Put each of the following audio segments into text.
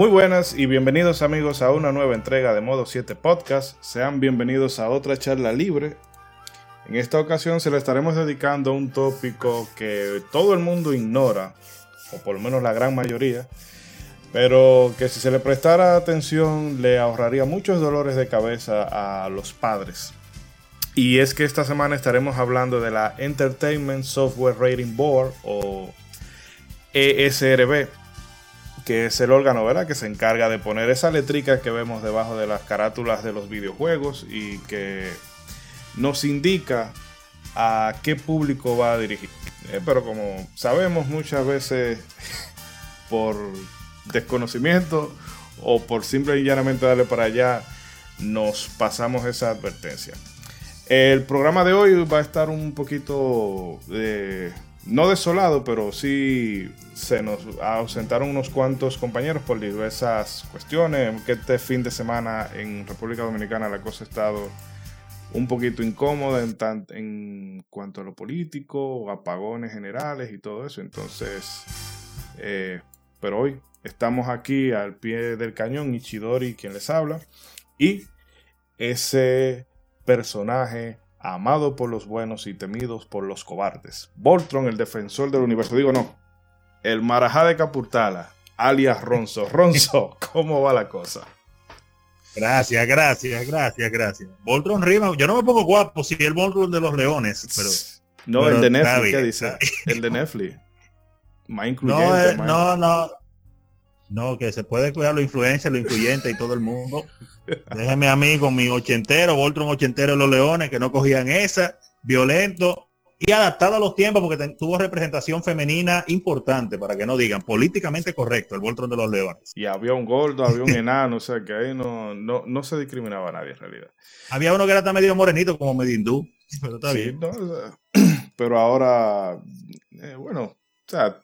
Muy buenas y bienvenidos amigos a una nueva entrega de Modo 7 Podcast. Sean bienvenidos a otra charla libre. En esta ocasión se le estaremos dedicando a un tópico que todo el mundo ignora, o por lo menos la gran mayoría, pero que si se le prestara atención le ahorraría muchos dolores de cabeza a los padres. Y es que esta semana estaremos hablando de la Entertainment Software Rating Board o ESRB, que es el órgano ¿verdad? que se encarga de poner esa letrica que vemos debajo de las carátulas de los videojuegos y que nos indica a qué público va a dirigir. Eh, pero como sabemos muchas veces por desconocimiento o por simple y llanamente darle para allá, nos pasamos esa advertencia. El programa de hoy va a estar un poquito de no desolado, pero sí se nos ausentaron unos cuantos compañeros por diversas cuestiones. Este fin de semana en República Dominicana la cosa ha estado un poquito incómoda en, en cuanto a lo político, apagones generales y todo eso. Entonces, eh, pero hoy estamos aquí al pie del cañón, Ichidori quien les habla, y ese personaje amado por los buenos y temidos por los cobardes. Voltron, el defensor del universo. Digo, no. El Marajá de Capurtala, alias Ronzo. Ronzo, ¿cómo va la cosa? Gracias, gracias, gracias, gracias. Voltron rima. Yo no me pongo guapo si el Voltron de los leones, pero. No, el de Netflix, ¿qué dice? El de Netflix. Más incluyente. No, no, no. No, que se puede cuidar lo influencia, lo influyente y todo el mundo. Déjeme amigo, mi ochentero, Voltron ochentero de los Leones, que no cogían esa, violento y adaptado a los tiempos porque tuvo representación femenina importante, para que no digan, políticamente correcto, el Voltron de los Leones. Y había un gordo, había un enano, o sea que ahí no, no, se discriminaba a nadie en realidad. Había uno que era tan medio morenito como medio hindú, pero está bien. pero ahora, eh, bueno, o sea,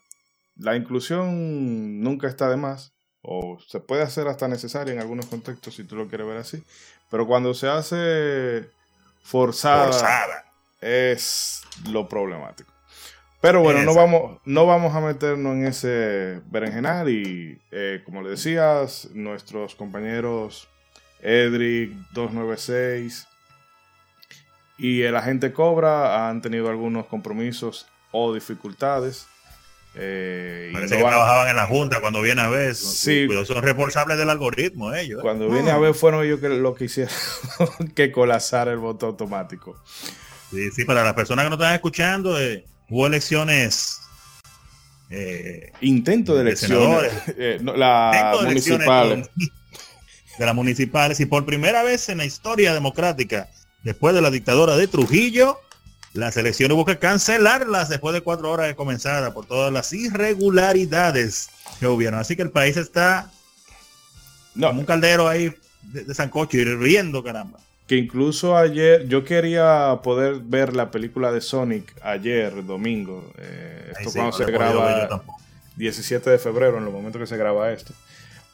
la inclusión nunca está de más o se puede hacer hasta necesaria en algunos contextos si tú lo quieres ver así, pero cuando se hace forzada, es lo problemático. Pero bueno, no vamos, no vamos a meternos en ese berenjenal y eh, como le decías, nuestros compañeros Edric 296 y el agente Cobra han tenido algunos compromisos o dificultades eh, Parece que trabajaban en la Junta cuando viene a ver. Sí. Son responsables del algoritmo ellos. ¿eh? Cuando viene a ver fueron ellos que lo que hicieron que colapsar el voto automático. Sí, sí, para las personas que no están escuchando, eh, hubo elecciones. Intento de elecciones. De las municipales. De las municipales. Y por primera vez en la historia democrática, después de la dictadura de Trujillo, las elecciones hubo que cancelarlas después de cuatro horas de comenzada por todas las irregularidades que hubieron. Así que el país está no. como un caldero ahí de, Sancocho y riendo, caramba. Que incluso ayer yo quería poder ver la película de Sonic ayer, domingo. Eh, esto cuando se graba 17 de febrero, en los momentos que se graba esto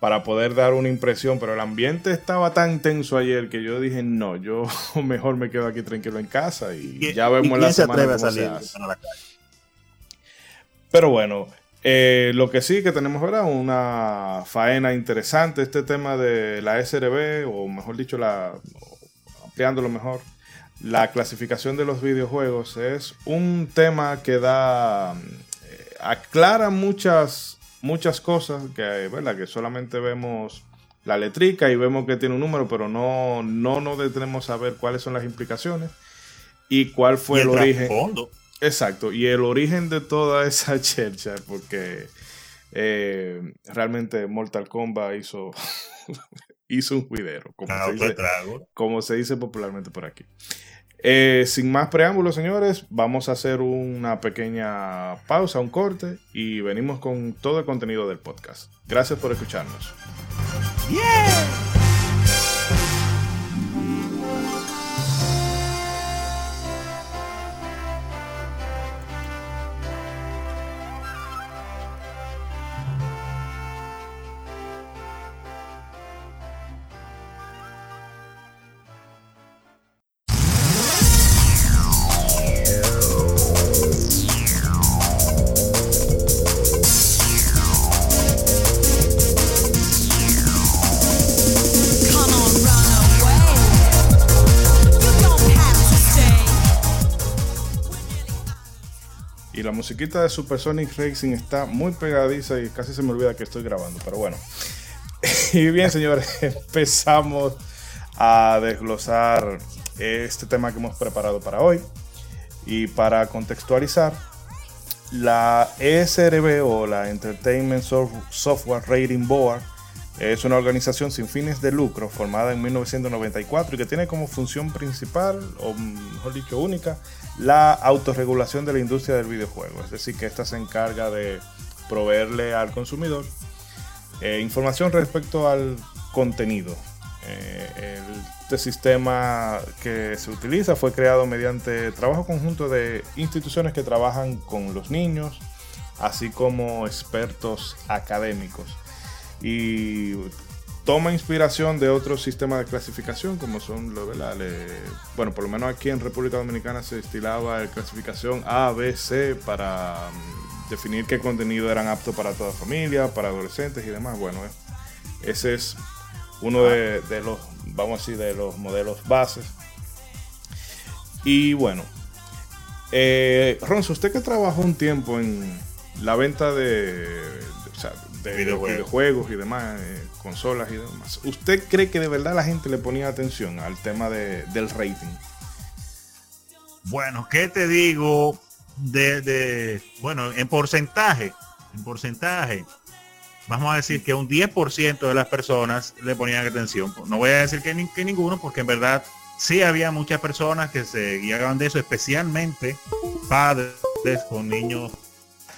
para poder dar una impresión, pero el ambiente estaba tan tenso ayer que yo dije, no, yo mejor me quedo aquí tranquilo en casa y, ya vemos la semana Pero bueno, eh, lo que sí que tenemos ahora una faena interesante, este tema de la SRB, o mejor dicho, la ampliándolo mejor, la clasificación de los videojuegos es un tema que da, eh, aclara muchas muchas cosas que, ¿verdad? que solamente vemos la letrica y vemos que tiene un número, pero no, no nos detenemos a ver cuáles son las implicaciones y cuál fue el, origen. Exacto, y el origen de toda esa chercha, porque eh, realmente Mortal Kombat hizo, hizo un juidero, como, como se dice popularmente por aquí. Eh, sin más preámbulos, señores, vamos a hacer una pequeña pausa, un corte y venimos con todo el contenido del podcast. Gracias por escucharnos. Musiquita de Supersonic Racing está muy pegadiza y casi se me olvida que estoy grabando, pero bueno. y bien, señores, empezamos a desglosar este tema que hemos preparado para hoy. Y para contextualizar, la ESRB o la Entertainment Software Rating Board es una organización sin fines de lucro formada en 1994 y que tiene como función principal, o mejor dicho única, la autorregulación de la industria del videojuego. Es decir, que esta se encarga de proveerle al consumidor eh, información respecto al contenido. Eh, este sistema que se utiliza fue creado mediante trabajo conjunto de instituciones que trabajan con los niños, así como expertos académicos y toma inspiración de otros sistemas de clasificación como son los bueno por lo menos aquí en República Dominicana se estilaba la clasificación A, B, C para mm, definir qué contenido eran aptos para toda familia, para adolescentes y demás. Bueno, ese es uno de, los, vamos a decir, de los modelos bases. Y bueno, eh, Ronzo, usted que trabajó un tiempo en la venta de, de videojuegos. y demás, eh, consolas y demás. ¿Usted cree que de verdad la gente le ponía atención al tema del rating? Bueno, ¿qué te digo? De, bueno, en porcentaje, en porcentaje, vamos a decir que un 10% de las personas le ponían atención. No voy a decir que, que ninguno, porque en verdad sí había muchas personas que se guiaban de eso, especialmente padres con niños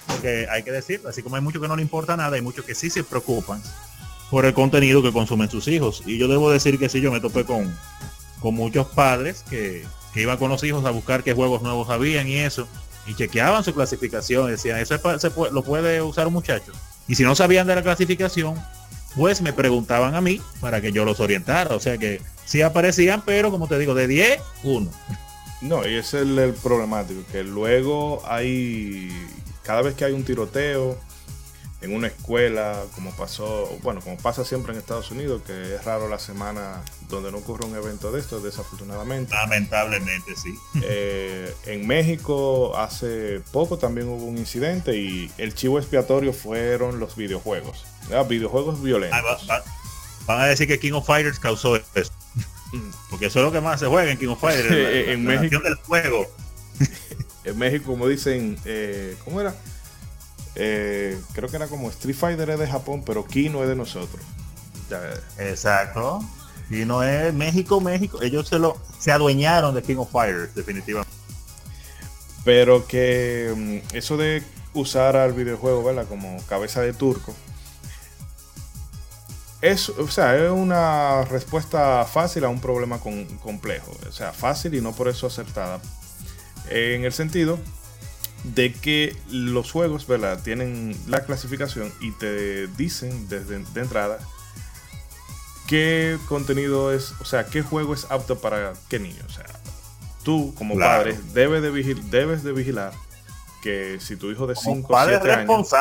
porque hay que decir, así como hay muchos que no le importa nada, hay muchos que sí se preocupan por el contenido que consumen sus hijos. Y yo debo decir que sí, yo me topé con, con muchos padres que, iban con los hijos a buscar qué juegos nuevos habían y eso, y chequeaban su clasificación, decían, eso se lo puede usar un muchacho. Y si no sabían de la clasificación, pues me preguntaban a mí para que yo los orientara. O sea que sí aparecían, pero como te digo, de 10, uno. No, y ese es el problemático, que luego hay cada vez que hay un tiroteo en una escuela, como pasó, bueno, como pasa siempre en Estados Unidos, que es raro la semana donde no ocurre un evento de estos, desafortunadamente. Lamentablemente, sí. Eh, en México hace poco también hubo un incidente y el chivo expiatorio fueron los videojuegos. Videojuegos violentos. Ah, van a decir que King of Fighters causó eso. Mm. Porque eso es lo que más se juega en King of Fighters. en México del juego en México, como dicen, eh, ¿cómo era? Eh, creo que era como Street Fighter es de Japón, pero Kino es de nosotros. Exacto. Kino es México, México. Ellos se lo se adueñaron de King of Fighters, definitivamente. Pero que mm, eso de usar al videojuego, ¿verdad? Como cabeza de turco. Es, o sea, es una respuesta fácil a un problema complejo. O sea, fácil y no por eso acertada en el sentido de que los juegos ¿verdad? tienen la clasificación y te dicen desde de entrada qué contenido es, o sea, qué juego es apto para qué niño. O sea, tú como padre debes de, debes de vigilar que si tu hijo de 5 o 7 años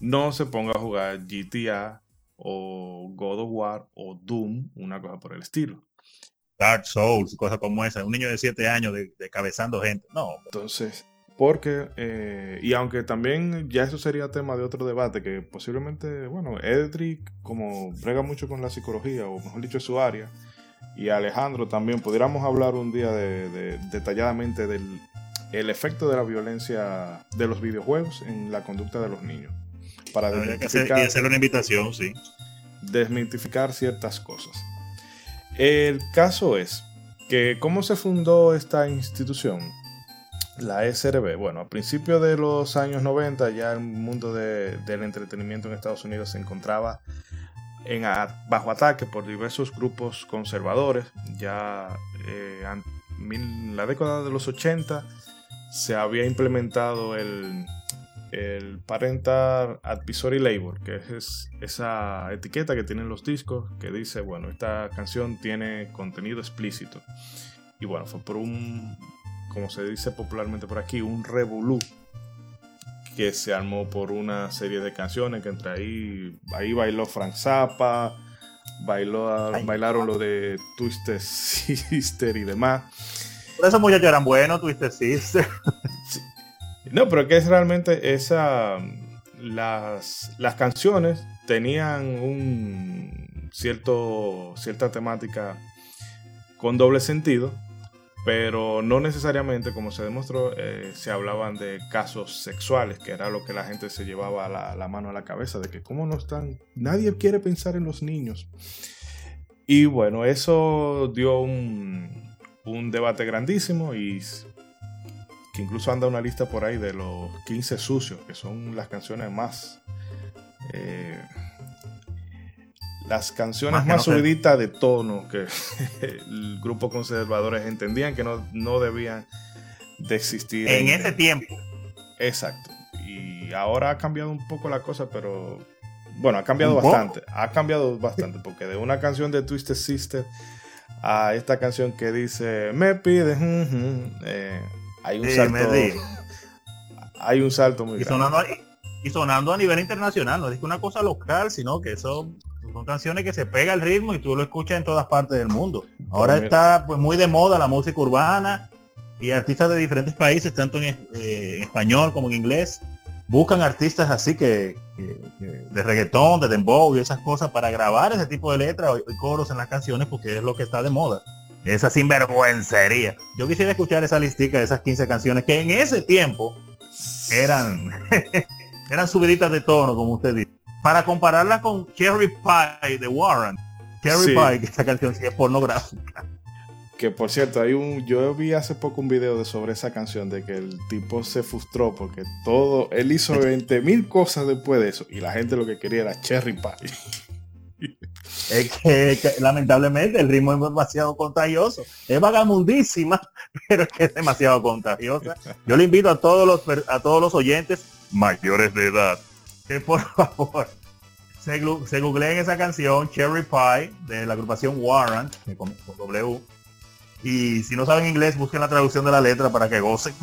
no se ponga a jugar GTA o God of War o Doom, una cosa por el estilo. Dark Souls, cosas como esa, un niño de 7 años de, cabezando gente. No. Entonces, porque, eh, y aunque también ya eso sería tema de otro debate, que posiblemente, bueno, Edric, como brega mucho con la psicología, o mejor dicho, su área, y Alejandro también, pudiéramos hablar un día de, detalladamente del el efecto de la violencia de los videojuegos en la conducta de los niños. Para hacer una invitación, sí. Desmitificar ciertas cosas. El caso es que cómo se fundó esta institución, la SRB. Bueno, a principios de los años 90 ya el mundo del entretenimiento en Estados Unidos se encontraba en bajo ataque por diversos grupos conservadores. Ya eh, en la década de los 80 se había implementado el el Parental Advisory Label, que es esa etiqueta que tienen los discos que dice, bueno, esta canción tiene contenido explícito. Y bueno, fue por un, como se dice popularmente por aquí, un revolú que se armó por una serie de canciones que entre ahí, ahí bailó Frank Zappa, bailó, bailaron lo de Twisted Sister y demás. Por eso muchachos eran buenos, Twisted Sister. No, pero que es realmente esa. Las, las canciones tenían un cierto, cierta temática con doble sentido, pero no necesariamente, como se demostró, eh, se hablaban de casos sexuales, que era lo que la gente se llevaba la, la, mano a la cabeza, de que cómo no están, nadie quiere pensar en los niños. Y bueno, eso dio un, un debate grandísimo y que incluso anda una lista por ahí de los 15 sucios, que son las canciones más... Eh, las canciones más, subiditas de tono que el grupo conservadores entendían que no, no debían de existir. En, ese tiempo. Exacto. Y ahora ha cambiado un poco la cosa, pero bueno, ha cambiado bastante. Ha cambiado bastante, porque de una canción de Twisted Sister a esta canción que dice Me pide, eh, hay un salto. Hay un salto muy y sonando, y sonando a nivel internacional, no es que una cosa local, sino que son, son canciones que se pega el ritmo y tú lo escuchas en todas partes del mundo. Ahora está pues muy de moda la música urbana y artistas de diferentes países, tanto en, eh, en español como en inglés, buscan artistas así que, de reggaetón, de dembow y esas cosas para grabar ese tipo de letras y coros en las canciones porque es lo que está de moda. Esa sinvergüencería. Yo quisiera escuchar esa listica de esas 15 canciones que en ese tiempo eran eran subiditas de tono, como usted dice. Para compararla con Cherry Pie de Warren. Cherry Pie, que esta canción sí es pornográfica. Que por cierto, hay un, yo vi hace poco un video de sobre esa canción de que el tipo se frustró porque todo, él hizo 20 mil cosas después de eso y la gente lo que quería era cherry pie. Es que, lamentablemente el ritmo es demasiado contagioso. Es vagamundísima, pero es que es demasiado contagiosa. Yo le invito a todos los a todos los oyentes mayores de edad que por favor se, se googleen esa canción Cherry Pie de la agrupación Warren con W y si no saben inglés, busquen la traducción de la letra para que gocen.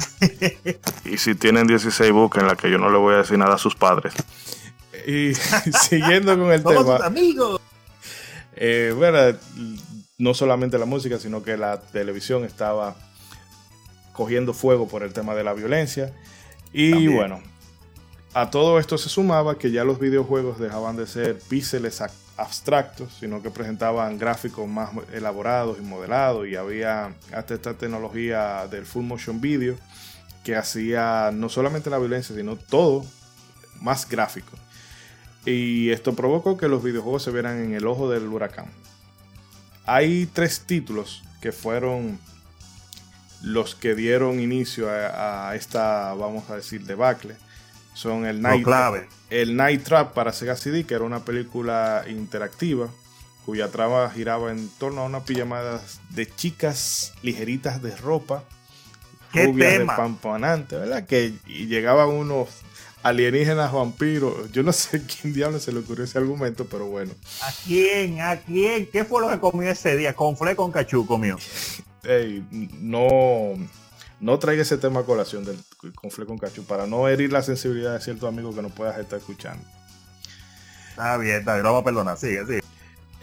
y si tienen 16, busquen la que yo no le voy a decir nada a sus padres. Y siguiendo con el tema. amigos. Eh, bueno, no solamente la música, sino que la televisión estaba cogiendo fuego por el tema de la violencia. Y bueno, a todo esto se sumaba que ya los videojuegos dejaban de ser píxeles abstractos, sino que presentaban gráficos más elaborados y modelados y había hasta esta tecnología del full motion video que hacía no solamente la violencia, sino todo más gráfico. Y esto provocó que los videojuegos se vieran en el ojo del huracán. Hay tres títulos que fueron los que dieron inicio a, esta, vamos a decir, debacle. Son el Night, el Night Trap para Sega CD, que era una película interactiva cuya trama giraba en torno a una pijamada de chicas ligeritas de ropa, ¿Qué tema? de ¿verdad? Que y llegaban unos alienígenas vampiros. Yo no sé quién diablo se le ocurrió ese argumento, pero bueno. ¿A quién? ¿A quién? ¿Qué fue lo que comió ese día? Con fle con cachú comió. Ey, no no traiga ese tema a colación del conflicto con Cachu para no herir la sensibilidad de ciertos amigos que no puedas estar escuchando. Está bien, está bien, no va a perdonar, sigue, sigue.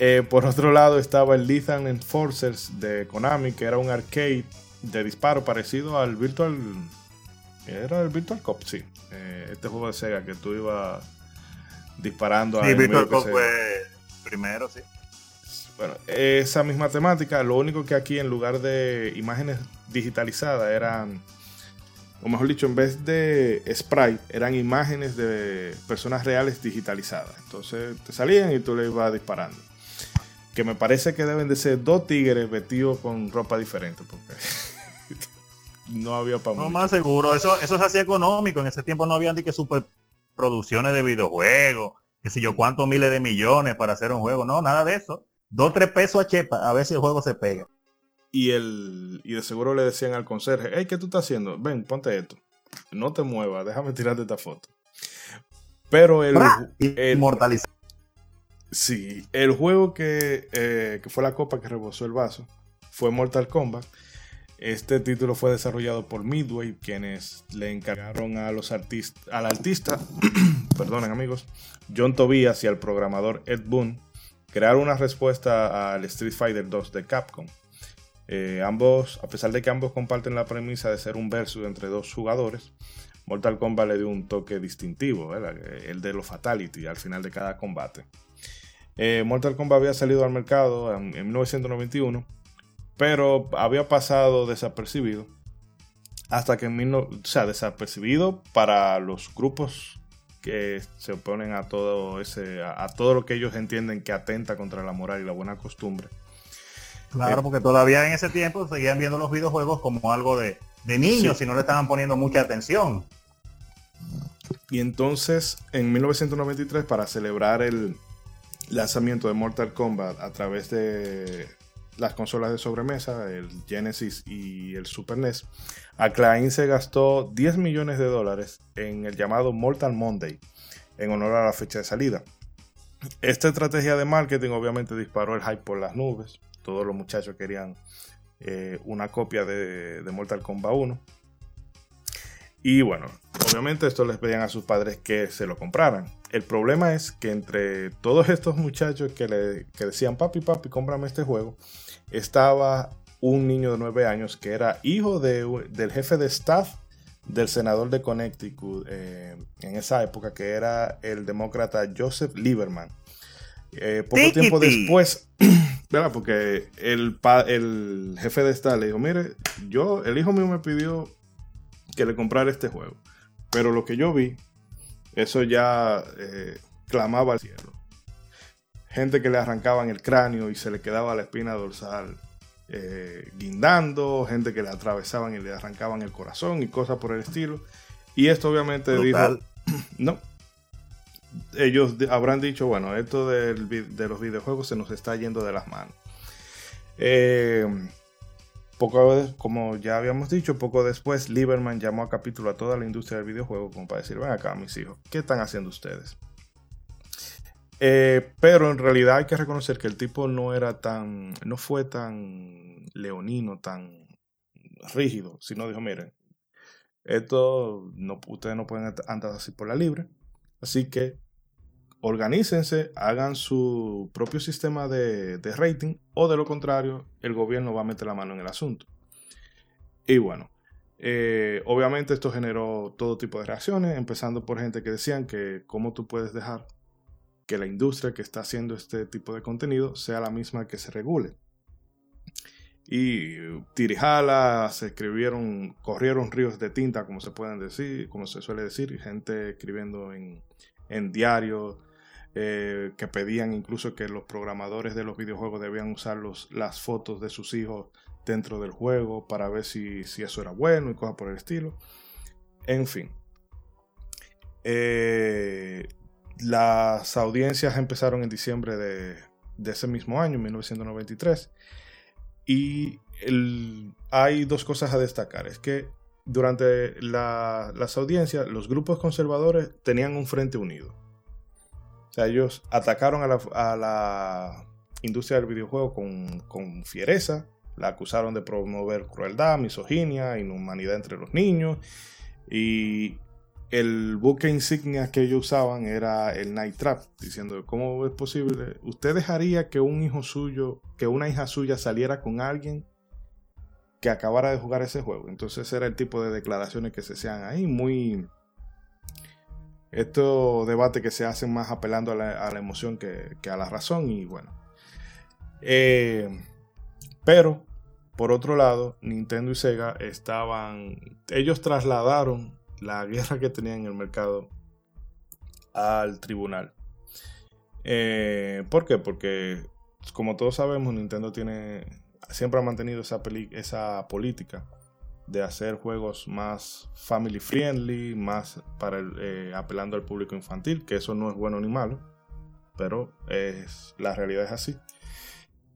Eh, por otro lado estaba el Lethal Enforcers de Konami, que era un arcade de disparo parecido al Virtual... Era el Virtual Cop, sí. Eh, este juego de Sega que tú ibas disparando sí, a... Virtual Cop fue primero, sí. Bueno, esa misma temática, lo único que aquí en lugar de imágenes digitalizadas eran, o mejor dicho, en vez de sprite, eran imágenes de personas reales digitalizadas. Entonces te salían y tú le ibas disparando. Que me parece que deben de ser dos tigres vestidos con ropa diferente, porque no había para No, más seguro, eso, eso es así económico. En ese tiempo no habían ni que superproducciones de videojuegos, que si yo cuántos miles de millones para hacer un juego. No, nada de eso. Dos, tres pesos a chepa, a ver si el juego se pega. Y, el, y de seguro le decían al conserje, hey, ¿qué tú estás haciendo? Ven, ponte esto. No te muevas, déjame tirarte esta foto. Pero el... el Sí, el juego que, eh, que fue la copa que rebosó el vaso fue Mortal Kombat. Este título fue desarrollado por Midway, quienes le encargaron a los artistas, al artista, perdonen amigos, John Tobias y al programador Ed Boon crear una respuesta al Street Fighter 2 de Capcom. Eh, ambos, a pesar de que ambos comparten la premisa de ser un versus entre dos jugadores, Mortal Kombat le dio un toque distintivo, el de los fatality al final de cada combate. Eh, Mortal Kombat había salido al mercado en, 1991, pero había pasado desapercibido hasta que en o sea, desapercibido para los grupos que se oponen a todo ese a, todo lo que ellos entienden que atenta contra la moral y la buena costumbre. Claro, eh, porque todavía en ese tiempo seguían viendo los videojuegos como algo de, niños y no le estaban poniendo mucha atención. Y entonces, en 1993, para celebrar el lanzamiento de Mortal Kombat a través de las consolas de sobremesa, el Genesis y el Super NES, Acclaim se gastó 10 millones de dólares en el llamado Mortal Monday, en honor a la fecha de salida. Esta estrategia de marketing obviamente disparó el hype por las nubes. Todos los muchachos querían eh, una copia de, Mortal Kombat 1. Y bueno, obviamente esto les pedían a sus padres que se lo compraran. El problema es que entre todos estos muchachos que le decían, papi, papi, cómprame este juego, estaba un niño de 9 años que era hijo del jefe de staff del senador de Connecticut eh, en esa época, que era el demócrata Joseph Lieberman. Eh, poco tiempo después, ¿verdad? Porque el, el jefe de staff le dijo, mire, yo, el hijo mío me pidió que le comprara este juego. Pero lo que yo vi, eso ya eh, clamaba al cielo. Gente que le arrancaban el cráneo y se le quedaba la espina dorsal eh, guindando, gente que le atravesaban y le arrancaban el corazón y cosas por el estilo. Y esto obviamente dijo, no, ellos habrán dicho, bueno, esto de los videojuegos se nos está yendo de las manos. Eh, poco, como ya habíamos dicho, poco después, Lieberman llamó a capítulo a toda la industria del videojuego como para decir, ven acá mis hijos, ¿qué están haciendo ustedes? Eh, pero en realidad hay que reconocer que el tipo no era tan, no fue tan leonino, tan rígido, sino dijo, miren, esto ustedes no pueden andar así por la libre, así que organícense, hagan su propio sistema de, rating o de lo contrario, el gobierno va a meter la mano en el asunto. Y bueno, eh, obviamente esto generó todo tipo de reacciones, empezando por gente que decían que cómo tú puedes dejar que la industria que está haciendo este tipo de contenido sea la misma que se regule. Y tirijalas, se escribieron, corrieron ríos de tinta, como se pueden decir, como se suele decir, gente escribiendo en, en diarios, eh, que pedían incluso que los programadores de los videojuegos debían usar las fotos de sus hijos dentro del juego para ver si, eso era bueno y cosas por el estilo. En fin. Eh, las audiencias empezaron en diciembre de, ese mismo año, 1993. Y hay dos cosas a destacar. Es que durante las audiencias, los grupos conservadores tenían un frente unido ellos atacaron a la, industria del videojuego con, fiereza, la acusaron de promover crueldad, misoginia, inhumanidad entre los niños. Y el buque insignia que ellos usaban era el Night Trap, diciendo, ¿cómo es posible? ¿Usted dejaría que un hijo suyo, que una hija suya saliera con alguien que acabara de jugar ese juego? Entonces era el tipo de declaraciones que se hacían ahí, muy estos debates que se hacen más apelando a la, emoción que, a la razón y bueno. Eh, pero, por otro lado, Nintendo y Sega estaban, ellos trasladaron la guerra que tenían en el mercado al tribunal. Eh, ¿Por qué? Porque, como todos sabemos, Nintendo tiene, siempre ha mantenido esa, política de hacer juegos más family friendly, más para eh, apelando al público infantil, que eso no es bueno ni malo, pero es, la realidad es así.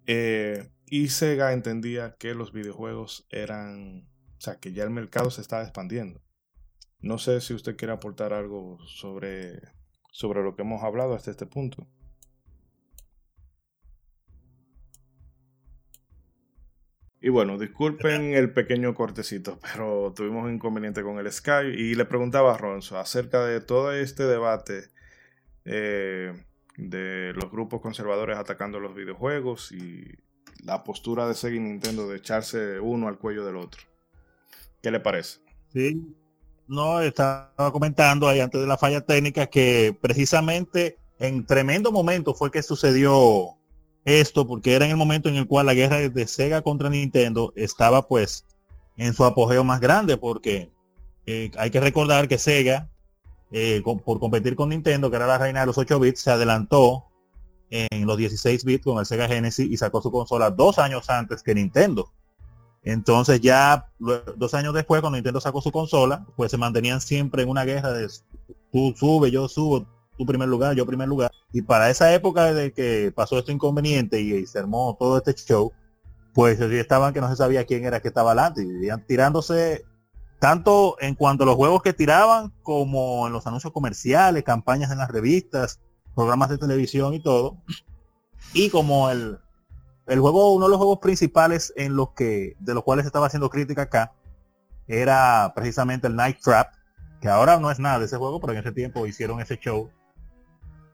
Eh, y Sega entendía que los videojuegos eran, o sea, que ya el mercado se estaba expandiendo. No sé si usted quiere aportar algo sobre, sobre lo que hemos hablado hasta este punto. Y bueno, disculpen el pequeño cortecito, pero tuvimos un inconveniente con el Skype y le preguntaba a Ronzo acerca de todo este debate eh, de los grupos conservadores atacando los videojuegos y la postura de Sega Nintendo de echarse uno al cuello del otro. ¿Qué le parece? Sí, no estaba comentando ahí antes de la falla técnica que precisamente en tremendo momento fue que sucedió esto, porque era en el momento en el cual la guerra de Sega contra Nintendo estaba pues en su apogeo más grande, porque eh, hay que recordar que Sega, eh, por competir con Nintendo, que era la reina de los 8 bits, se adelantó en los 16 bits con el Sega Genesis y sacó su consola dos años antes que Nintendo. Entonces ya dos años después, cuando Nintendo sacó su consola, pues se mantenían siempre en una guerra de tú sube, yo subo, tu primer lugar, yo primer lugar. Y para esa época de que pasó este inconveniente y, se armó todo este show, pues ya estaban que no se sabía quién era que estaba adelante. Y tirándose tanto en cuanto a los juegos que tiraban, como en los anuncios comerciales, campañas en las revistas, programas de televisión y todo. Y como el, el juego, uno de los juegos principales en los que, de los cuales estaba haciendo crítica acá, era precisamente el Night Trap, que ahora no es nada de ese juego, pero en ese tiempo hicieron ese show.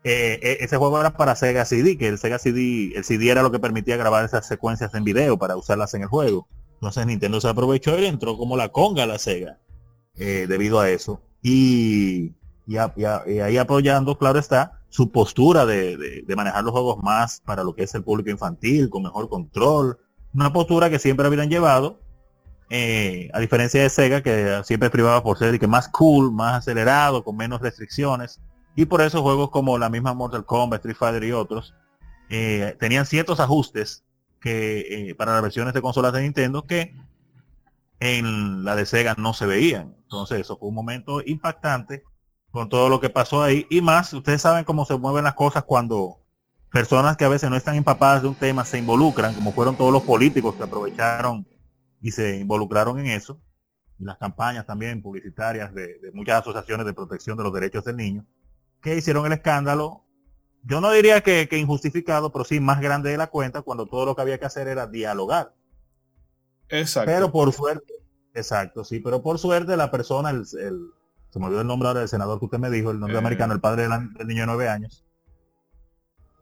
Eh, eh, ese juego era para Sega CD, que el Sega CD, el CD era lo que permitía grabar esas secuencias en video para usarlas en el juego. Entonces Nintendo se aprovechó y entró como la conga a la Sega, eh, debido a eso. Y, y, ahí apoyando, claro está, su postura de, manejar los juegos más para lo que es el público infantil, con mejor control. Una postura que siempre habían llevado, eh, a diferencia de Sega, que siempre privaba por ser que más cool, más acelerado, con menos restricciones. Y por eso juegos como la misma Mortal Kombat, Street Fighter y otros, eh, tenían ciertos ajustes que eh, para las versiones de consolas de Nintendo que en la de Sega no se veían. Entonces eso fue un momento impactante con todo lo que pasó ahí y más, ustedes saben cómo se mueven las cosas cuando personas que a veces no están empapadas de un tema se involucran, como fueron todos los políticos que aprovecharon y se involucraron en eso, y las campañas también publicitarias de, muchas asociaciones de protección de los derechos del niño, que hicieron el escándalo, yo no diría que, injustificado, pero sí más grande de la cuenta, cuando todo lo que había que hacer era dialogar. Exacto. Pero por suerte, exacto, sí, pero por suerte la persona, el se me olvidó el nombre ahora del senador que usted me dijo, el nombre eh. americano, el padre del, niño de nueve años.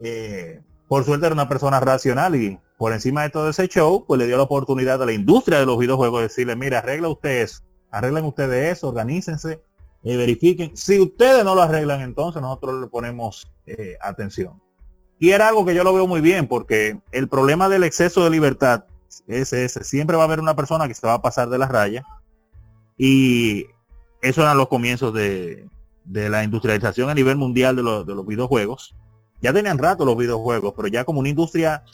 Eh, por suerte era una persona racional y por encima de todo ese show, pues le dio la oportunidad a la industria de los videojuegos de decirle, mira, arregla usted eso, arreglen ustedes eso, organícense, y eh, verifiquen. Si ustedes no lo arreglan, entonces nosotros le ponemos atención. Y era algo que yo lo veo muy bien, porque el problema del exceso de libertad es ese. Siempre va a haber una persona que se va a pasar de la raya. Y eso eran los comienzos de, la industrialización a nivel mundial de, los videojuegos. Ya tenían rato los videojuegos, pero ya como una industria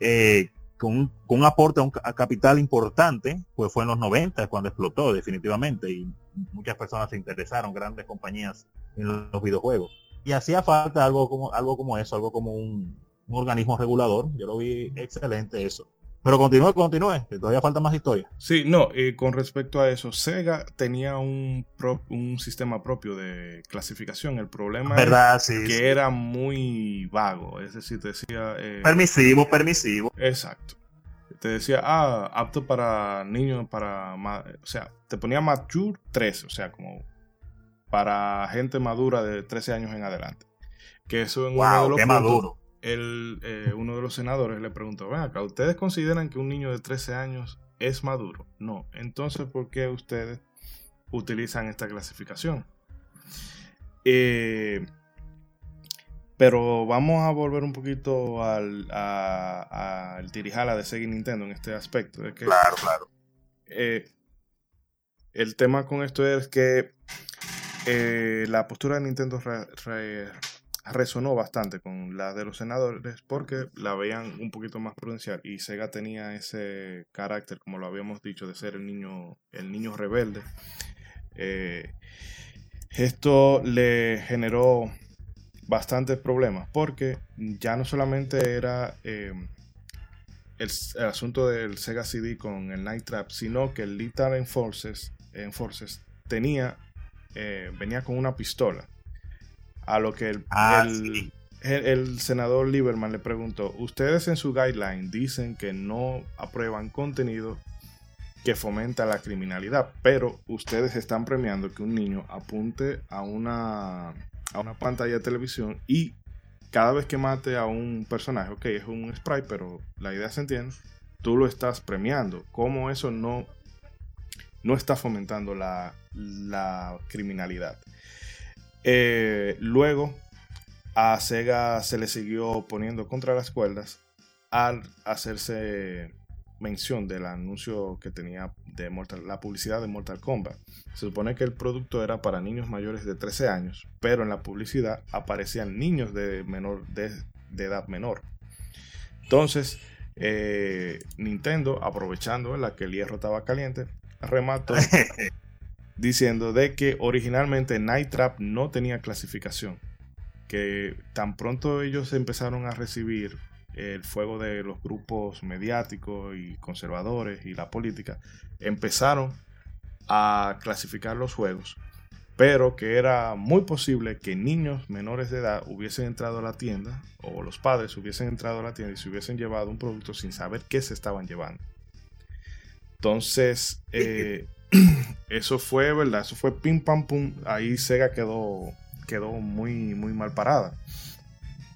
eh, con, un aporte a un capital importante, pues fue en los 90 cuando explotó definitivamente y muchas personas se interesaron, grandes compañías en los videojuegos. Y hacía falta algo como, algo como eso, algo como un organismo regulador. Yo lo vi excelente eso. Pero continúe, continúe, que todavía falta más historia. Sí, no, y con respecto a eso, Sega tenía un, un sistema propio de clasificación. El problema es que era muy vago, es decir, te decía... Eh, permisivo, permisivo. Exacto. Te decía, ah, apto para niños, para... O sea, te ponía mature 13, o sea, como para gente madura de 13 años en adelante. Que eso en wow, uno qué maduro el, eh, uno de los senadores le preguntó, ven acá, ¿ustedes consideran que un niño de 13 años es maduro? No. Entonces, ¿por qué ustedes utilizan esta clasificación? Eh, pero vamos a volver un poquito al, al tirijala de Sega Nintendo en este aspecto. De que, claro, claro. Eh, el tema con esto es que la postura de Nintendo resonó bastante con la de los senadores porque la veían un poquito más prudencial y Sega tenía ese carácter, como lo habíamos dicho, de ser el niño, el niño rebelde. Eh, esto le generó bastantes problemas porque ya no solamente era eh, el, asunto del Sega CD con el Night Trap, sino que el Enforces, Enforces tenía, eh, venía con una pistola a lo que ah, el, senador Lieberman le preguntó, ustedes en su guideline dicen que no aprueban contenido que fomenta la criminalidad, pero ustedes están premiando que un niño apunte a una, a una pantalla de televisión y cada vez que mate a un personaje, ok, es un sprite, pero la idea se entiende, tú lo estás premiando. ¿Cómo eso no no está fomentando la, criminalidad. Eh, luego, a Sega se le siguió poniendo contra las cuerdas al hacerse mención del anuncio que tenía de la publicidad de Mortal Kombat. Se supone que el producto era para niños mayores de 13 años, pero en la publicidad aparecían niños de, menor, de, edad menor. Entonces, eh, Nintendo, aprovechando la que el hierro estaba caliente, remató diciendo de que originalmente Night Trap no tenía clasificación. Que tan pronto ellos empezaron a recibir el fuego de los grupos mediáticos y conservadores y la política, empezaron a clasificar los juegos, pero que era muy posible que niños menores de edad hubiesen entrado a la tienda o los padres hubiesen entrado a la tienda y se hubiesen llevado un producto sin saber qué se estaban llevando. Entonces, eh, eso fue, ¿verdad? Eso fue pim pam pum. Ahí Sega quedó, quedó muy, muy mal parada.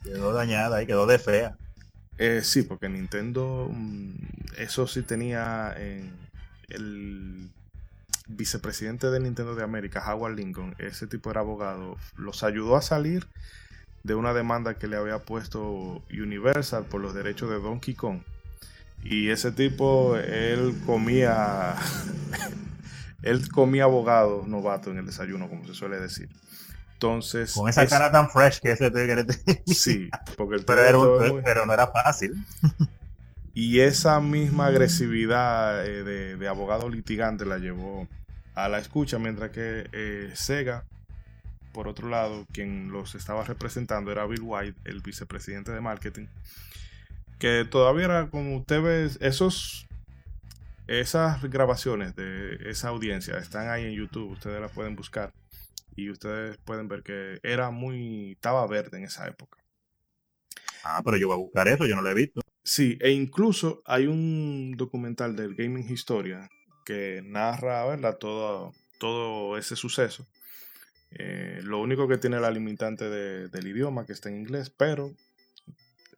Quedó dañada y quedó de fea. Eh, sí, porque Nintendo, mm, eso sí tenía el vicepresidente de Nintendo de América, Howard Lincoln, ese tipo era abogado, los ayudó a salir de una demanda que le había puesto Universal por los derechos de Donkey Kong. Y ese tipo, él comía, él comía abogado novato en el desayuno, como se suele decir. Entonces. Con esa cara tan fresh que ese tigre Sí, porque el pero, pero, no era fácil. Y esa misma agresividad eh, de, abogado litigante la llevó a la escucha, mientras que eh, Sega, por otro lado, quien los estaba representando era Bill White, el vicepresidente de marketing, que todavía era, como usted ve, esos, esas grabaciones de esa audiencia están ahí en YouTube, ustedes las pueden buscar y ustedes pueden ver que era muy, estaba verde en esa época. Ah, pero yo voy a buscar eso, yo no lo he visto. Sí, e incluso hay un documental del Gaming Historia que narra, ¿verdad? Todo, todo ese suceso. Eh, lo único que tiene la limitante del idioma, que está en inglés, pero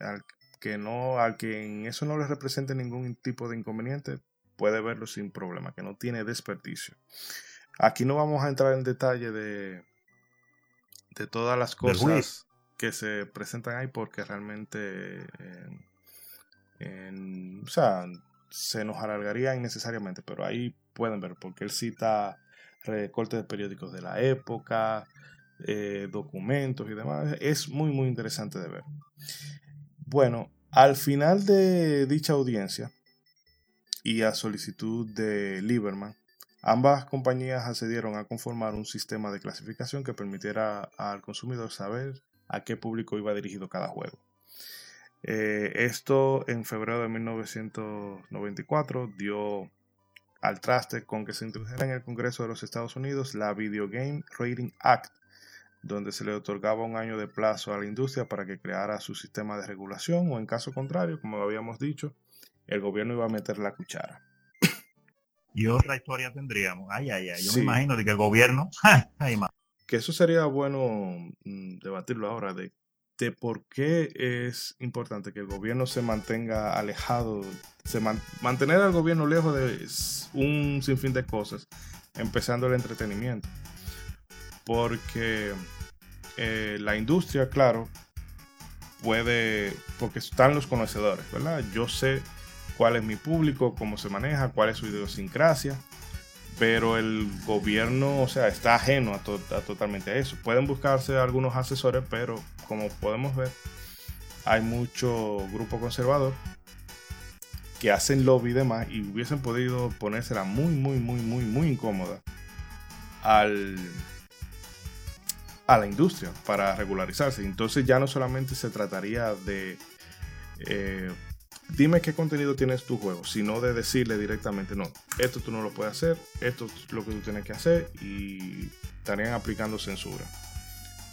al que no, al que en eso no le represente ningún tipo de inconveniente, puede verlo sin problema, que no tiene desperdicio. Aquí no vamos a entrar en detalle de, de todas las cosas que se presentan ahí porque realmente o sea, se nos alargaría innecesariamente, pero ahí pueden ver porque él cita recortes de periódicos de la época, eh, documentos y demás. Es muy, muy interesante de ver. Bueno, al final de dicha audiencia y a solicitud de Lieberman, Ambas compañías accedieron a conformar un sistema de clasificación que permitiera al consumidor saber a qué público iba dirigido cada juego. Eh, esto en febrero de 1994 dio al traste con que se introdujera en el Congreso de los Estados Unidos la Video Game Rating Act, donde se le otorgaba un año de plazo a la industria para que creara su sistema de regulación o en caso contrario, como habíamos dicho, el gobierno iba a meter la cuchara y otra historia tendríamos. Ay, ay, ay. Yo me imagino de que el gobierno. ay, que eso sería bueno mm, debatirlo ahora, de, de, por qué es importante que el gobierno se mantenga alejado, se mantener al gobierno lejos de un sinfín de cosas, empezando el entretenimiento. Porque eh, la industria, claro, puede, porque están los conocedores, ¿verdad? Yo sé cuál es mi público, cómo se maneja, cuál es su idiosincrasia. Pero el gobierno, o sea, está ajeno a, totalmente a eso. Pueden buscarse algunos asesores, pero como podemos ver, hay mucho grupo conservador que hacen lobby y demás y hubiesen podido ponérsela muy, muy, muy, muy, muy incómoda al, a la industria para regularizarse. Entonces ya no solamente se trataría de eh, dime qué contenido tienes tu juego, sino de decirle directamente, no, esto tú no lo puedes hacer, esto es lo que tú tienes que hacer y estarían aplicando censura.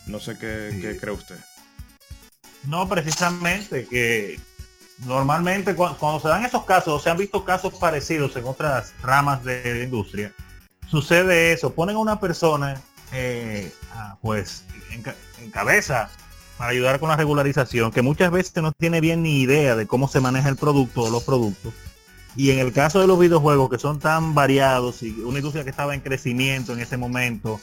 No sé qué, cree usted. No, precisamente que normalmente cuando, se dan esos casos, o se han visto casos parecidos en otras ramas de la industria, sucede eso, ponen a una persona eh, pues en cabeza para ayudar con la regularización, que muchas veces no tiene bien ni idea de cómo se maneja el producto o los productos, Y en el caso de los videojuegos que son tan variados y una industria que estaba en crecimiento en ese momento,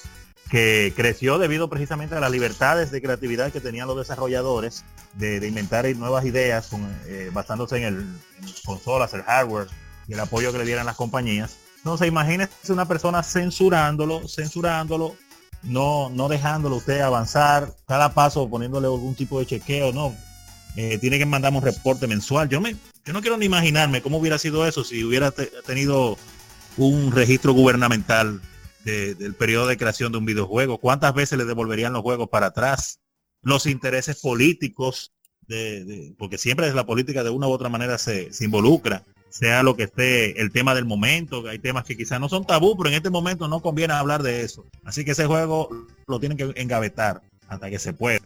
que creció debido precisamente a las libertades de creatividad que tenían los desarrolladores de, inventar nuevas ideas eh, basándose en, el, consolas, el hardware y el apoyo que le dieran las compañías. Entonces imagínese una persona censurándolo, censurándolo, no, no dejándolo usted avanzar, cada paso poniéndole algún tipo de chequeo, no. Eh, tiene que mandar un reporte mensual. Yo me, yo no quiero ni imaginarme cómo hubiera sido eso si hubiera tenido un registro gubernamental del periodo de creación de un videojuego. ¿Cuántas veces le devolverían los juegos para atrás? Los intereses políticos, de, porque siempre es la política de una u otra manera se, se involucra sea lo que esté el tema del momento, hay temas que quizás no son tabú, pero en este momento no conviene hablar de eso. Así que ese juego lo tienen que engavetar hasta que se pueda.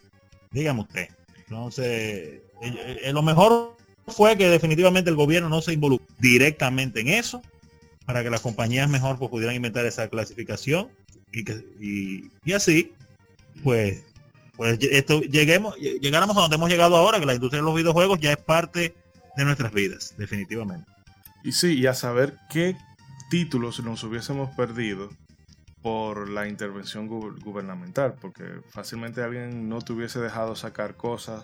Dígame usted. Entonces, eh, eh, lo mejor fue que definitivamente el gobierno no se involucró directamente en eso para que las compañías mejor pues, pudieran inventar esa clasificación y, que, y, así pues pues esto lleguemos llegáramos a donde hemos llegado ahora que la industria de los videojuegos ya es parte de nuestras vidas definitivamente y sí, y a saber qué títulos nos hubiésemos perdido por la intervención gubernamental, porque fácilmente alguien no te hubiese dejado sacar cosas.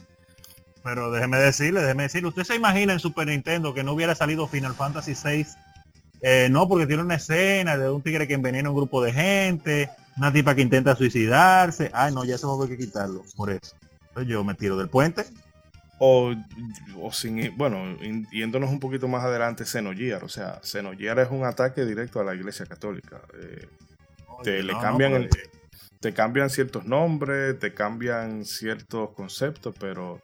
Pero déjeme decirle, déjeme decirle, usted se imagina en Super Nintendo que no hubiera salido Final Fantasy VI, eh, no porque tiene una escena de un tigre que envenena a un grupo de gente, una tipa que intenta suicidarse, ay no, ya se a que quitarlo, por eso. Entonces yo me tiro del puente o, sin, bueno, yéndonos un poquito más adelante, Xenogear. O sea, Xenogear es un ataque directo a la iglesia católica. Eh, te, le cambian te cambian ciertos nombres, te cambian ciertos conceptos, pero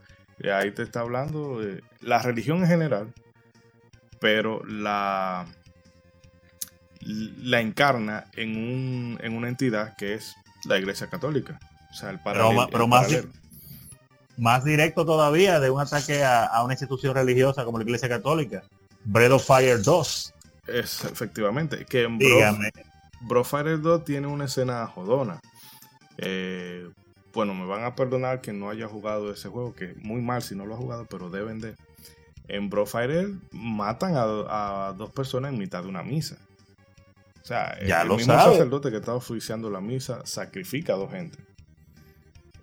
ahí te está hablando de la religión en general, pero la, la encarna en, un, en una entidad que es la iglesia católica. O sea, el, paralelo, pero, más, más directo todavía de un ataque a, una institución religiosa como la Iglesia Católica. Bread of Fire 2. Es, efectivamente. Que en Bro, Fire 2 tiene una escena jodona. Eh, bueno, me van a perdonar que no haya jugado ese juego, que muy mal si no lo ha jugado, pero deben de. En Bro Fire matan a, dos personas en mitad de una misa. O sea, el, mismo sacerdote que estaba oficiando la misa sacrifica a dos gente.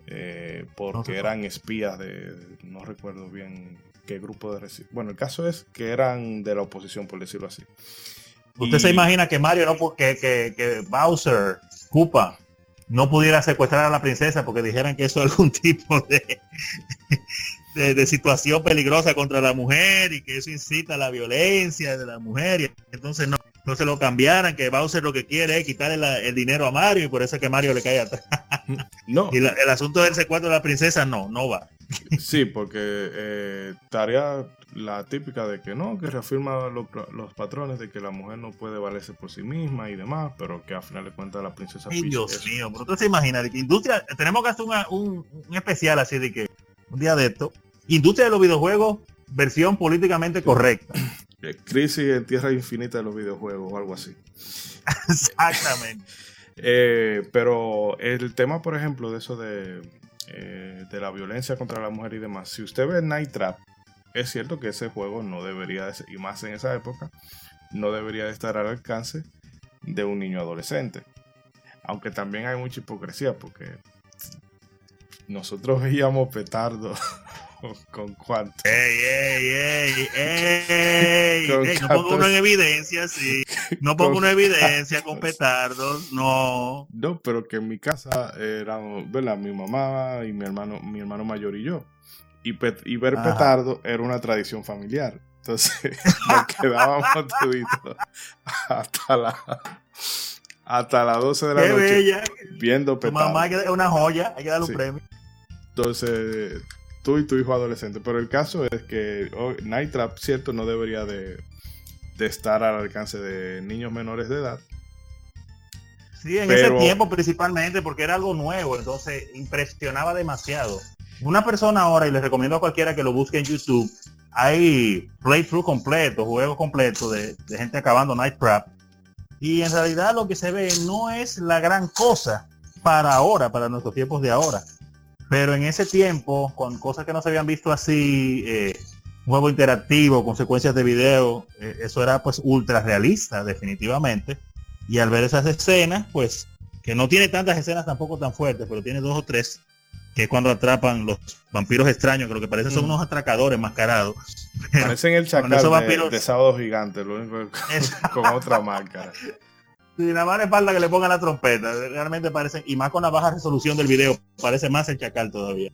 Eh, porque eran espías de, no recuerdo bien qué grupo de... Bueno, el caso es que eran de la oposición, por decirlo así. ¿Usted se imagina que Mario, no, que, que, que Bowser, Koopa, no pudiera secuestrar a la princesa porque dijeran que eso es algún tipo de, de, situación peligrosa contra la mujer y que eso incita a la violencia de la mujer y entonces no, no se lo cambiaran, que Bowser lo que quiere es quitarle el dinero a Mario y por eso es que Mario le cae atrás. No. y el asunto del secuestro de la princesa no, no va. Sí, porque eh, tarea la típica de que no, que reafirma los patrones de que la mujer no puede valerse por sí misma y demás, pero que al final de cuentas la princesa... Ay, Dios mío, pero usted se imagina que industria, tenemos que hacer un, un, especial así de que un día de esto, industria de los videojuegos, versión políticamente correcta. Eh, crisis en Tierra Infinita de los videojuegos o algo así. Exactamente. Eh, pero el tema, por ejemplo, de eso de, eh, de la violencia contra la mujer y demás, si usted ve Night Trap, es cierto que ese juego no debería, de y más en esa época, no debería de estar al alcance de un niño adolescente. Aunque también hay mucha hipocresía porque nosotros veíamos petardo con cuánto. Ey, ey, ey, ey. no pongo una en evidencia, sí. No pongo una evidencia con petardos, no. No, pero que en mi casa éramos, ¿verdad? Mi mamá y mi hermano, mi hermano mayor y yo. Y, y ver petardo era una tradición familiar. Entonces nos quedábamos toditos hasta la hasta las 12 de la noche viendo petardo. mamá es una joya, hay que darle un premio. Entonces, tú y tu hijo adolescente. Pero el caso es que oh, Night Trap, cierto, no debería de, estar al alcance de niños menores de edad. Sí, en ese tiempo principalmente porque era algo nuevo, entonces impresionaba demasiado. Una persona ahora, y les recomiendo a cualquiera que lo busque en YouTube, hay playthrough completo, juegos completos de, de gente acabando Night Trap. Y en realidad lo que se ve no es la gran cosa para ahora, para nuestros tiempos de ahora. Pero en ese tiempo, con cosas que no se habían visto así, eh, un juego interactivo, consecuencias de video, eh, eso era pues ultra realista definitivamente. Y al ver esas escenas, pues que no tiene tantas escenas tampoco tan fuertes, pero tiene dos o tres, que es cuando atrapan los vampiros extraños, que lo que parece son mm. unos atracadores mascarados. Parecen el chacal de, de, Sábado Gigante, lo único con otra máscara. Nada más le falta que le pongan la trompeta. Realmente parece, y más con la baja resolución del video, parece más el chacal todavía.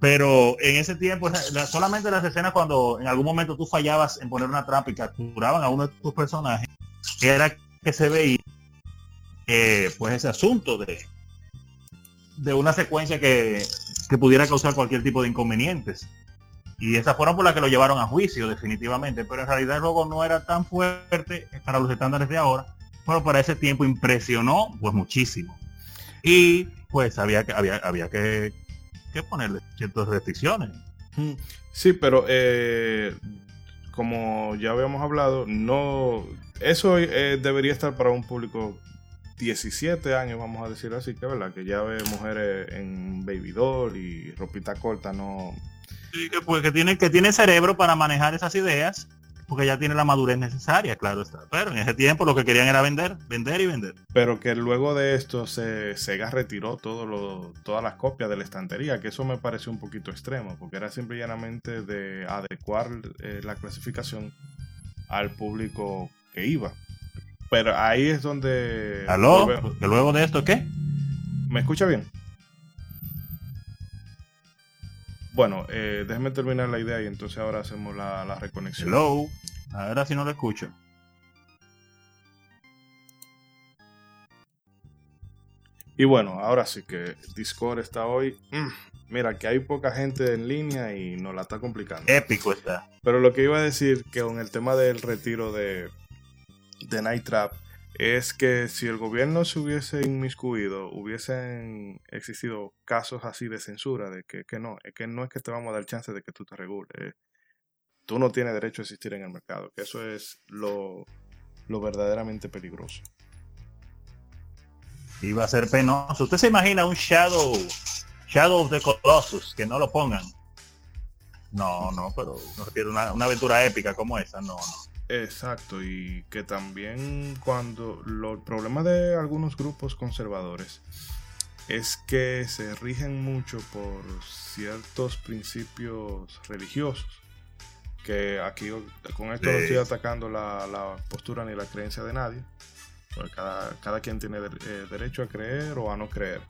Pero en ese tiempo, solamente las escenas cuando en algún momento tú fallabas en poner una trampa y capturaban a uno de tus personajes, era que se veía eh, pues ese asunto de, de una secuencia que, que pudiera causar cualquier tipo de inconvenientes. Y esas fueron por las que lo llevaron a juicio, definitivamente. Pero en realidad el juego no era tan fuerte para los estándares de ahora pero para ese tiempo impresionó pues muchísimo. Y pues había, había, había que, que ponerle ciertas restricciones. Sí, pero eh, como ya habíamos hablado, no eso eh, debería estar para un público 17 años, vamos a decir así, que verdad, que ya ve mujeres en baby doll y ropita corta, no. Sí, que pues que tiene, que tiene cerebro para manejar esas ideas porque ya tiene la madurez necesaria, claro está. Pero en ese tiempo lo que querían era vender, vender y vender. Pero que luego de esto se, Sega retiró todo lo, todas las copias de la estantería, que eso me pareció un poquito extremo, porque era simple y llanamente de adecuar eh, la clasificación al público que iba. Pero ahí es donde... ¿Aló? ¿Que luego de esto qué? ¿Me escucha bien? Bueno, eh, déjeme terminar la idea y entonces ahora hacemos la, reconexión. Hello. Ahora sí no lo escucho. Y bueno, ahora sí que Discord está hoy. Mm, mira, que hay poca gente en línea y nos la está complicando. Épico está. Pero lo que iba a decir que con el tema del retiro de, de Night Trap, es que si el gobierno se hubiese inmiscuido, hubiesen existido casos así de censura, de que, no, es que no es que te vamos a dar chance de que tú te regules, tú no tienes derecho a existir en el mercado, que eso es lo, verdaderamente peligroso. Iba a ser penoso. ¿Usted se imagina un Shadow, Shadow of the Colossus, que no lo pongan? No, no, pero no refiero una, una aventura épica como esa, no, no. Exacto, y que también cuando el problema de algunos grupos conservadores es que se rigen mucho por ciertos principios religiosos. Que aquí con esto no estoy atacando la, postura ni la creencia de nadie. Porque cada, quien tiene eh, derecho a creer o a no creer.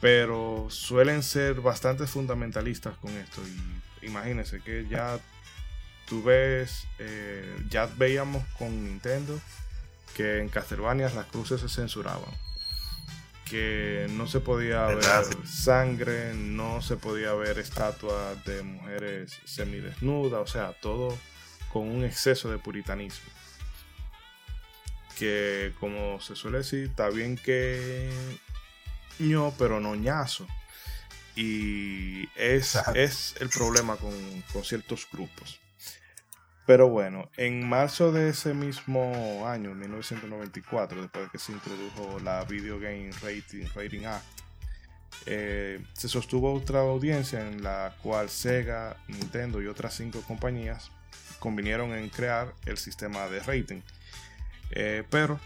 Pero suelen ser bastante fundamentalistas con esto. Y imagínense que ya tú ves, eh, ya veíamos con Nintendo que en Castlevania las cruces se censuraban. Que no se podía ver sangre, no se podía ver estatuas de mujeres semidesnudas, o sea, todo con un exceso de puritanismo. Que como se suele decir, está bien que ño, pero no ñazo. Y es, es el problema con, con ciertos grupos. Pero bueno, en marzo de ese mismo año, 1994, después de que se introdujo la Video Game Rating, Rating Act, eh, se sostuvo otra audiencia en la cual Sega, Nintendo y otras cinco compañías convinieron en crear el sistema de rating. Eh, pero,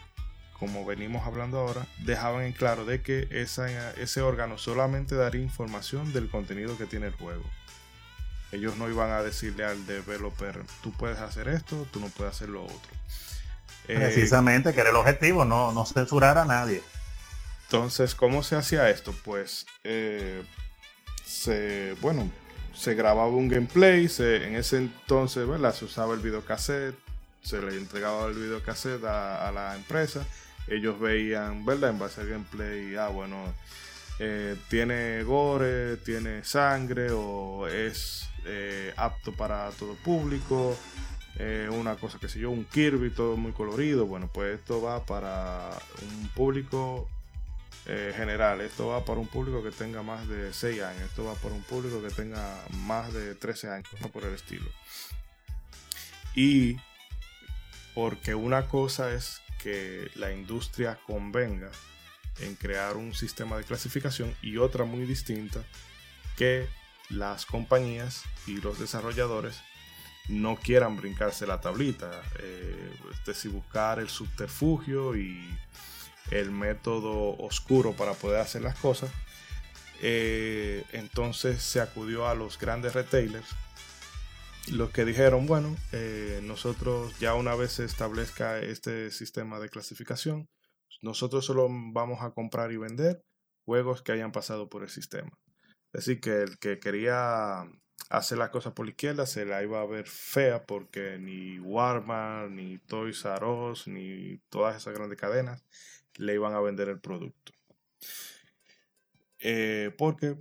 como venimos hablando ahora, dejaban en claro de que ese órgano solamente daría información del contenido que tiene el juego ellos no iban a decirle al developer, tú puedes hacer esto, tú no puedes hacer lo otro. Eh, Precisamente, que era el objetivo, no, no censurar a nadie. Entonces, ¿cómo se hacía esto? Pues, eh, se, bueno, se grababa un gameplay, en ese entonces, ¿verdad? Se usaba el videocassette, se le entregaba el videocassette a, a la empresa, ellos veían, ¿verdad? En base al gameplay, ah, bueno, eh, tiene gore, tiene sangre o es eh, apto para todo público. Eh, una cosa que sé yo, un Kirby todo muy colorido. Bueno, pues esto va para un público general. Esto va para un público que tenga más de 6 años. Esto va para un público que tenga más de 13 años, no por el estilo. Y porque una cosa es que la industria convenga en crear un sistema de clasificación y otra muy distinta que las compañías y los desarrolladores no quieran brincarse la tablita. Eh, es decir, buscar el subterfugio y el método oscuro para poder hacer las cosas. Eh, entonces se acudió a los grandes retailers, los que dijeron, bueno, eh, nosotros ya una vez se establezca este sistema de clasificación, nosotros solo vamos a comprar y vender juegos que hayan pasado por el sistema. Es decir, que el que quería hacer las cosas por la izquierda se la iba a ver fea porque ni Walmart, ni Toys R Us, ni todas esas grandes cadenas le iban a vender el producto. Eh, porque,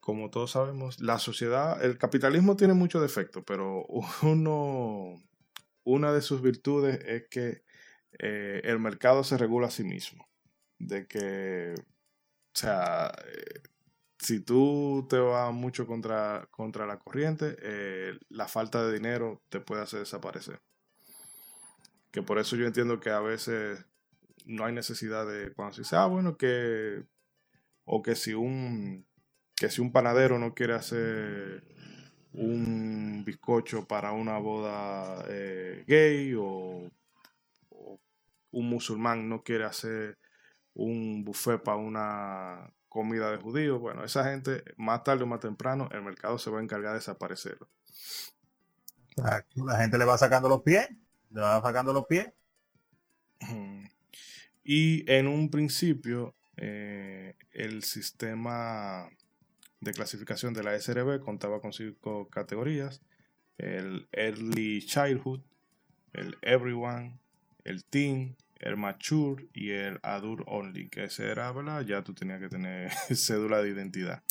como todos sabemos, la sociedad, el capitalismo tiene muchos defectos, pero uno, una de sus virtudes es que eh, el mercado se regula a sí mismo. De que, o sea, eh, si tú te vas mucho contra, contra la corriente, la falta de dinero te puede hacer desaparecer. Que por eso yo entiendo que a veces no hay necesidad de cuando se dice, ah, bueno, que, o que si un, que si un panadero no quiere hacer un bizcocho para una boda eh, gay o, un musulmán no quiere hacer un buffet para una comida de judíos, bueno, esa gente más tarde o más temprano el mercado se va a encargar de desaparecerlo. La gente le va sacando los pies, le va sacando los pies. Y en un principio, eh, el sistema de clasificación de la SRB contaba con cinco categorías. El Early Childhood, el Everyone, el Teen, el Mature y el Adult Only, que ese era, ¿verdad? Ya tú tenías que tener cédula de identidad.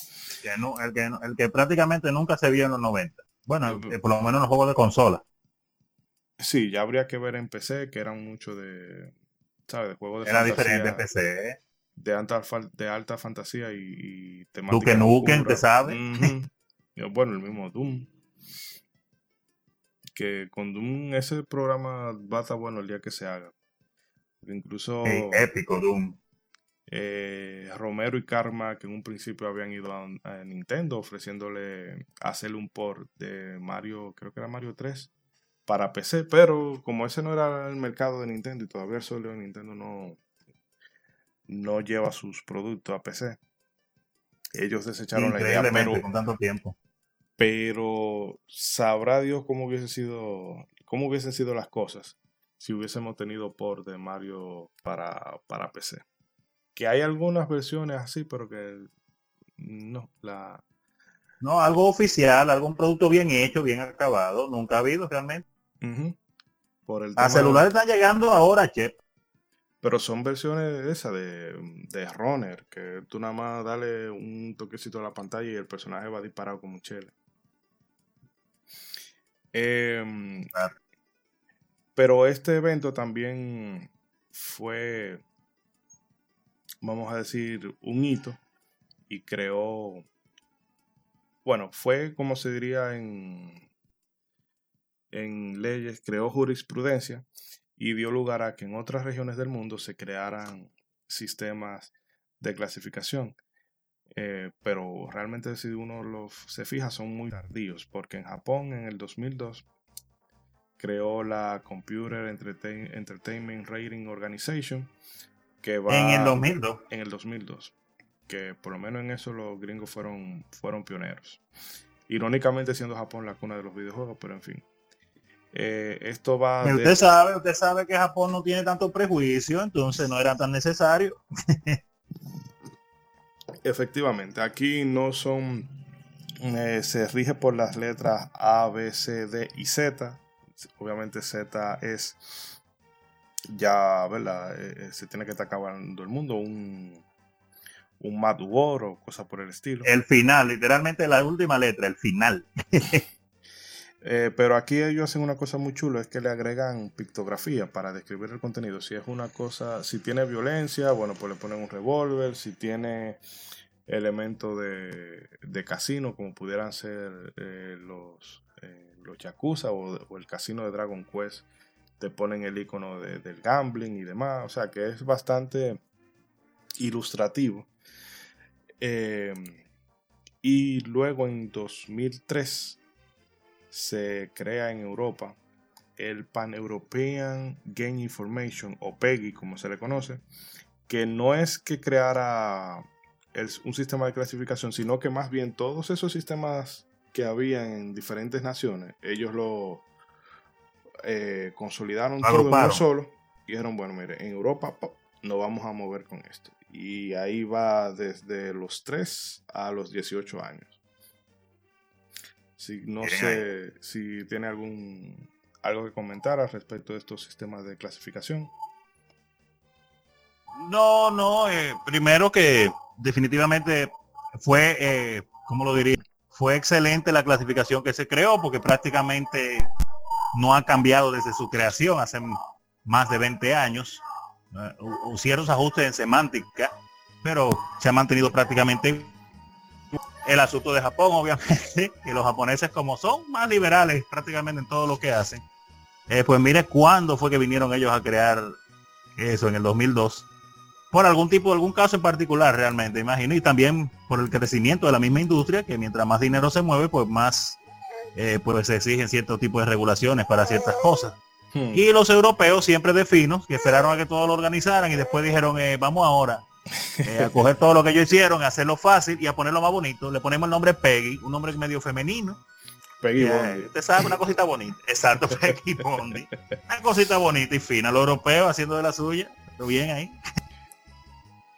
el, que, el que prácticamente nunca se vio en los 90. Bueno, por lo menos en los juegos de consola. Sí, ya habría que ver en PC, que eran mucho de, ¿sabes? De juegos de Era diferente en PC. ¿eh? De alta, de alta fantasía y, y temática. Duke Nukem, ¿te sabes? bueno, el mismo Doom. Que con Doom ese programa va a estar bueno el día que se haga. Incluso. épico Doom. Eh, Romero y Karma, que en un principio habían ido a, Nintendo ofreciéndole hacerle un port de Mario, creo que era Mario 3, para PC, pero como ese no era el mercado de Nintendo y todavía el solo Nintendo no, no lleva sus productos a PC, ellos desecharon la idea. Pero, con tanto tiempo. Pero sabrá Dios cómo hubiese sido, cómo hubiesen sido las cosas si hubiésemos tenido por de Mario para, para PC. Que hay algunas versiones así, pero que no, la... No, algo oficial, algún producto bien hecho, bien acabado, nunca ha habido realmente. Por el a celulares están llegando ahora, Chep. Pero son versiones de esa, de, de runner, que tú nada más dale un toquecito a la pantalla y el personaje va disparado como un chele. Em, pero este evento también fue, vamos a decir, un hito y creó, bueno, fue como se diría en, en leyes, creó jurisprudencia y dio lugar a que en otras regiones del mundo se crearan sistemas de clasificación. Eh, pero realmente si uno los se fija son muy tardíos, porque en Japón en el 2002 creó la Computer Entertainment Rating Organization, que va en el 2002. En el 2002, que por lo menos en eso los gringos fueron, fueron pioneros. Irónicamente siendo Japón la cuna de los videojuegos, pero en fin. Eh, esto va. Usted sabe, usted sabe que Japón no tiene tanto prejuicio, entonces no era tan necesario. Efectivamente, aquí no son. Eh, se rige por las letras A, B, C, D y Z. Obviamente Z es ya, ¿verdad? Eh, se tiene que estar acabando el mundo, un, un Mad War o cosas por el estilo. El final, literalmente la última letra, el final. Eh, pero aquí ellos hacen una cosa muy chula, es que le agregan pictografía para describir el contenido. Si es una cosa, si tiene violencia, bueno, pues le ponen un revólver. Si tiene elementos de, casino, como pudieran ser eh, los, eh, los Yakuza o, el casino de Dragon Quest, te ponen el icono del gambling y demás. O sea que es bastante ilustrativo. y luego en 2003 se crea en Europa el Pan European Game Information o PEGI como se le conoce, que no es que creara un sistema de clasificación, sino que más bien todos esos sistemas que había en diferentes naciones, ellos lo eh, consolidaron todo en uno solo y dijeron, bueno, mire, en Europa no vamos a mover con esto. Y ahí va desde los 3 a los 18 años. Si, no sé si tiene algún algo que comentar al respecto de estos sistemas de clasificación. No, no, eh, primero que definitivamente fue, eh, ¿cómo lo diría? Fue excelente la clasificación que se creó porque prácticamente no ha cambiado desde su creación hace más de 20 años. Uh, ciertos ajustes en semántica, pero se ha mantenido prácticamente el asunto de Japón, obviamente, que los japoneses como son más liberales prácticamente en todo lo que hacen, eh, pues mire cuándo fue que vinieron ellos a crear eso en el 2002. Por algún tipo, algún caso en particular realmente, imagino, y también por el crecimiento de la misma industria, que mientras más dinero se mueve, pues más eh, pues se exigen cierto tipo de regulaciones para ciertas cosas. Hmm. Y los europeos siempre de finos, que esperaron a que todo lo organizaran y después dijeron, eh, vamos ahora eh, a coger todo lo que ellos hicieron, a hacerlo fácil y a ponerlo más bonito. Le ponemos el nombre Peggy, un nombre medio femenino. Peggy Bondi. Usted sabe, una cosita bonita. Exacto, Peggy Bondi. Una cosita bonita y fina. Los europeos haciendo de la suya. Pero bien ahí.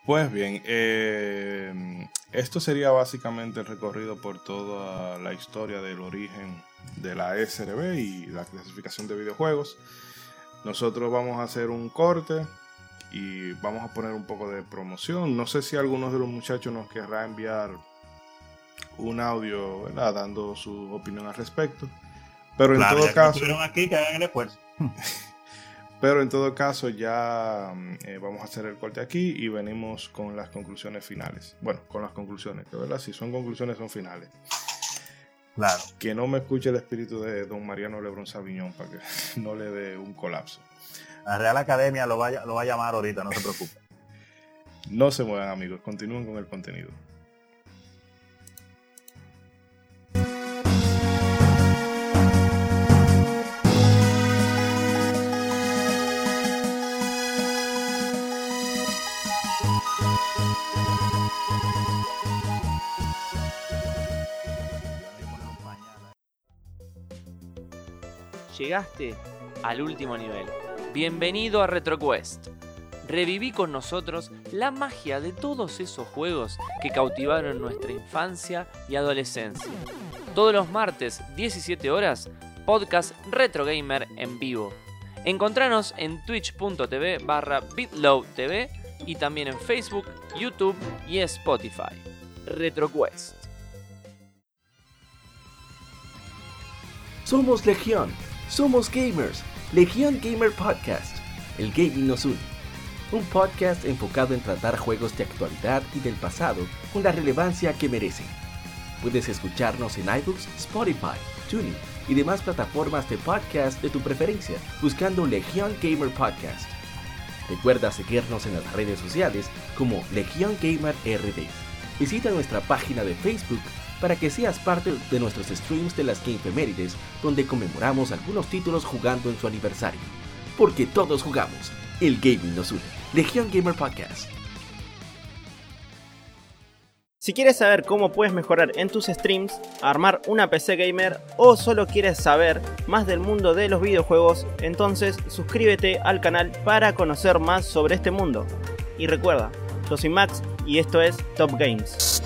Pues bien, eh, esto sería básicamente el recorrido por toda la historia del origen de la SRB y la clasificación de videojuegos. Nosotros vamos a hacer un corte y vamos a poner un poco de promoción. No sé si algunos de los muchachos nos querrá enviar un audio, Dando su opinión al respecto. Pero en todo caso... Aquí, que hagan el esfuerzo. Pero en todo caso ya mm, eh, vamos a hacer el corte aquí y venimos con las conclusiones finales. Bueno, con las conclusiones, que verdad, si son conclusiones son finales. Claro. Que no me escuche el espíritu de don Mariano Lebrón Sabiñón para que no le dé un colapso. La Real Academia lo va, lo va a llamar ahorita, no se preocupe. no se muevan amigos, continúen con el contenido. llegaste al último nivel. Bienvenido a RetroQuest. Reviví con nosotros la magia de todos esos juegos que cautivaron nuestra infancia y adolescencia. Todos los martes, 17 horas, podcast Retro Gamer en vivo. Encontranos en twitch.tv barra bitlowtv y también en Facebook, YouTube y Spotify. RetroQuest. Somos Legión somos gamers, Legion Gamer Podcast, el gaming nos une. Un podcast enfocado en tratar juegos de actualidad y del pasado con la relevancia que merecen. Puedes escucharnos en iBooks, Spotify, TuneIn y demás plataformas de podcast de tu preferencia buscando Legion Gamer Podcast. Recuerda seguirnos en las redes sociales como Legion Gamer RD. Visita nuestra página de Facebook para que seas parte de nuestros streams de las Game Femérides, donde conmemoramos algunos títulos jugando en su aniversario. Porque todos jugamos, el gaming nos une. Legion Gamer Podcast. Si quieres saber cómo puedes mejorar en tus streams, armar una PC gamer o solo quieres saber más del mundo de los videojuegos, entonces suscríbete al canal para conocer más sobre este mundo. Y recuerda, yo soy Max y esto es Top Games.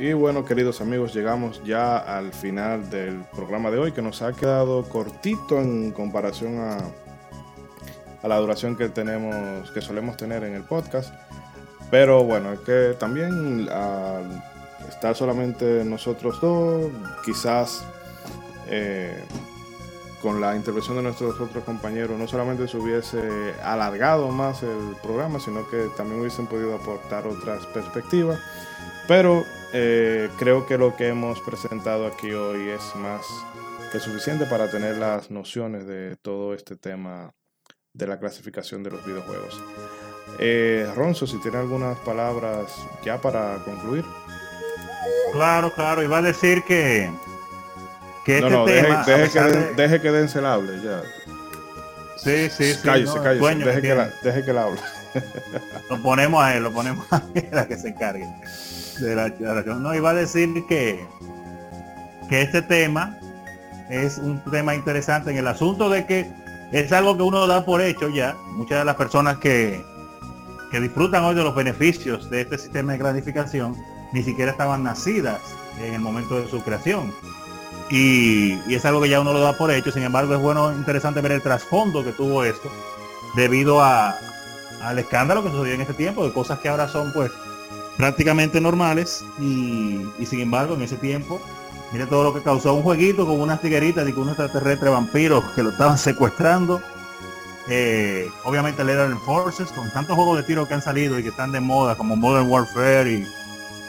Y bueno, queridos amigos, llegamos ya al final del programa de hoy, que nos ha quedado cortito en comparación a, a la duración que tenemos, que solemos tener en el podcast. Pero bueno, es que también estar solamente nosotros dos, quizás eh, con la intervención de nuestros otros compañeros no solamente se hubiese alargado más el programa, sino que también hubiesen podido aportar otras perspectivas. Pero eh, creo que lo que hemos presentado aquí hoy es más que suficiente para tener las nociones de todo este tema de la clasificación de los videojuegos. Eh, Ronzo, si tiene algunas palabras ya para concluir. Claro, claro, iba a decir que, que no, este no, tema, deje, que, deje que Denzel hable ya. Sí, sí, sí. Cállese, no, cállese, deje, que la, deje que la hable. Lo ponemos a él, lo ponemos a él a que se encargue No, iba a decir que, que este tema es un tema interesante en el asunto de que es algo que uno da por hecho ya. Muchas de las personas que, que disfrutan hoy de los beneficios de este sistema de gratificación ni siquiera estaban nacidas en el momento de su creación. Y, es algo que ya uno lo da por hecho, sin embargo es bueno, interesante ver el trasfondo que tuvo esto debido a, al escándalo que sucedió en ese tiempo, de cosas que ahora son pues prácticamente normales y, sin embargo en ese tiempo mire todo lo que causó un jueguito con unas tigueritas y con un extraterrestre vampiro que lo estaban secuestrando eh, obviamente Lethal Forces, con tantos juegos de tiro que han salido y que están de moda, como Modern Warfare y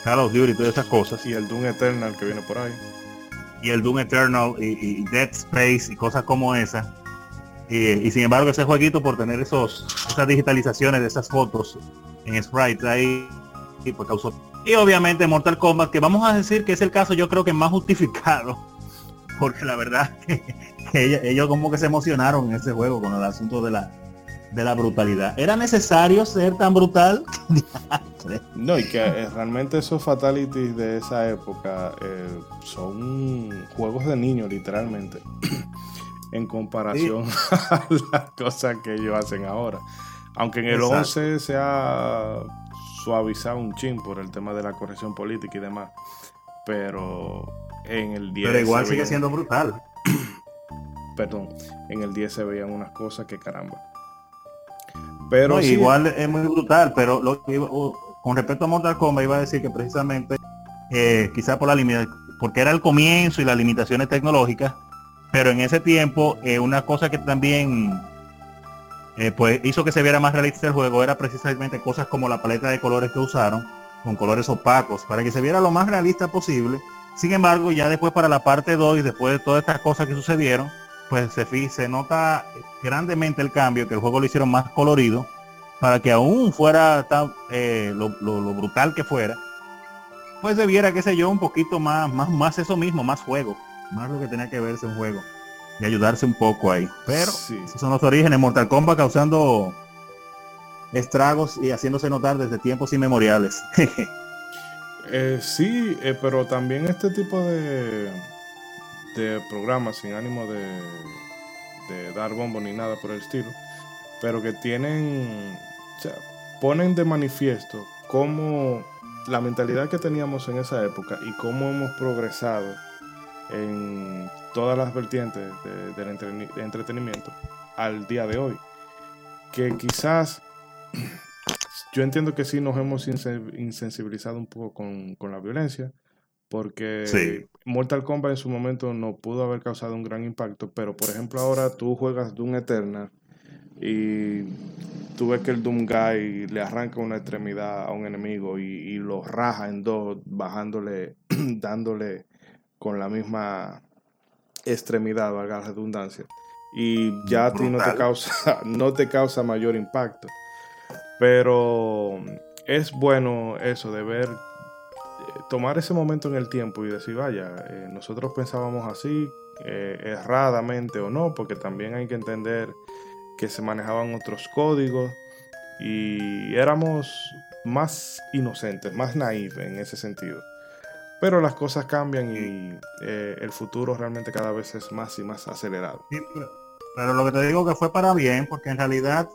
Call of Duty y todas esas cosas. Y el Doom Eternal que viene por ahí. Y el Doom Eternal y, Dead Space y cosas como esas. Y, sin embargo ese jueguito por tener esos esas digitalizaciones de esas fotos en sprite ahí y pues causó y obviamente Mortal Kombat que vamos a decir que es el caso yo creo que más justificado porque la verdad que ellos, como que se emocionaron en ese juego con el asunto de la de la brutalidad. ¿Era necesario ser tan brutal? no, y que eh, realmente esos fatalities de esa época eh, son juegos de niños, literalmente, en comparación a las cosas que ellos hacen ahora. Aunque en el 11 se ha suavizado un chin por el tema de la corrección política y demás. Pero en el 10... Pero igual sigue siendo brutal perdón, en el 10 se veían unas cosas que caramba. Pero igual es muy brutal, pero lo con respecto a Mortal Kombat iba a decir que precisamente eh, quizá por la limitación, porque era el comienzo y las limitaciones tecnológicas, pero en ese tiempo eh, una cosa que también eh, pues hizo que se viera más realista el juego. Era precisamente cosas como la paleta de colores que usaron, con colores opacos, para que se viera lo más realista posible. Sin embargo, ya después para la parte 2 y después de todas estas cosas que sucedieron, pues se, se nota grandemente el cambio, que el juego lo hicieron más colorido, para que aún fuera tan, eh, lo, brutal que fuera, pues debiera, qué sé yo, un poquito más, más, más eso mismo, más juego, más lo que tenía que verse un juego, y ayudarse un poco ahí. Pero sí. esos son los orígenes, Mortal Kombat causando estragos y haciéndose notar desde tiempos inmemoriales. eh, sí, eh, pero también este tipo de de programas sin ánimo de, dar bombo ni nada por el estilo, pero que tienen, o sea, ponen de manifiesto cómo la mentalidad que teníamos en esa época y cómo hemos progresado en todas las vertientes del entretenimiento al día de hoy. Que quizás yo entiendo que sí nos hemos insensibilizado un poco con, con la violencia, porque Mortal Kombat en su momento no pudo haber causado un gran impacto, pero por ejemplo ahora tú juegas Doom Eternal y tú ves que el Doom Guy le arranca una extremidad a un enemigo y, lo raja en dos, bajándole, dándole con la misma extremidad, valga la redundancia. Y ya a ti no te causa, no te causa mayor impacto. Pero es bueno eso de ver tomar ese momento en el tiempo y decir, vaya, eh, nosotros pensábamos así, eh, erradamente o no, porque también hay que entender que se manejaban otros códigos y éramos más inocentes, más naivos en ese sentido. Pero las cosas cambian y eh, el futuro realmente cada vez es más y más acelerado. pero lo que te digo que fue para bien, porque en realidad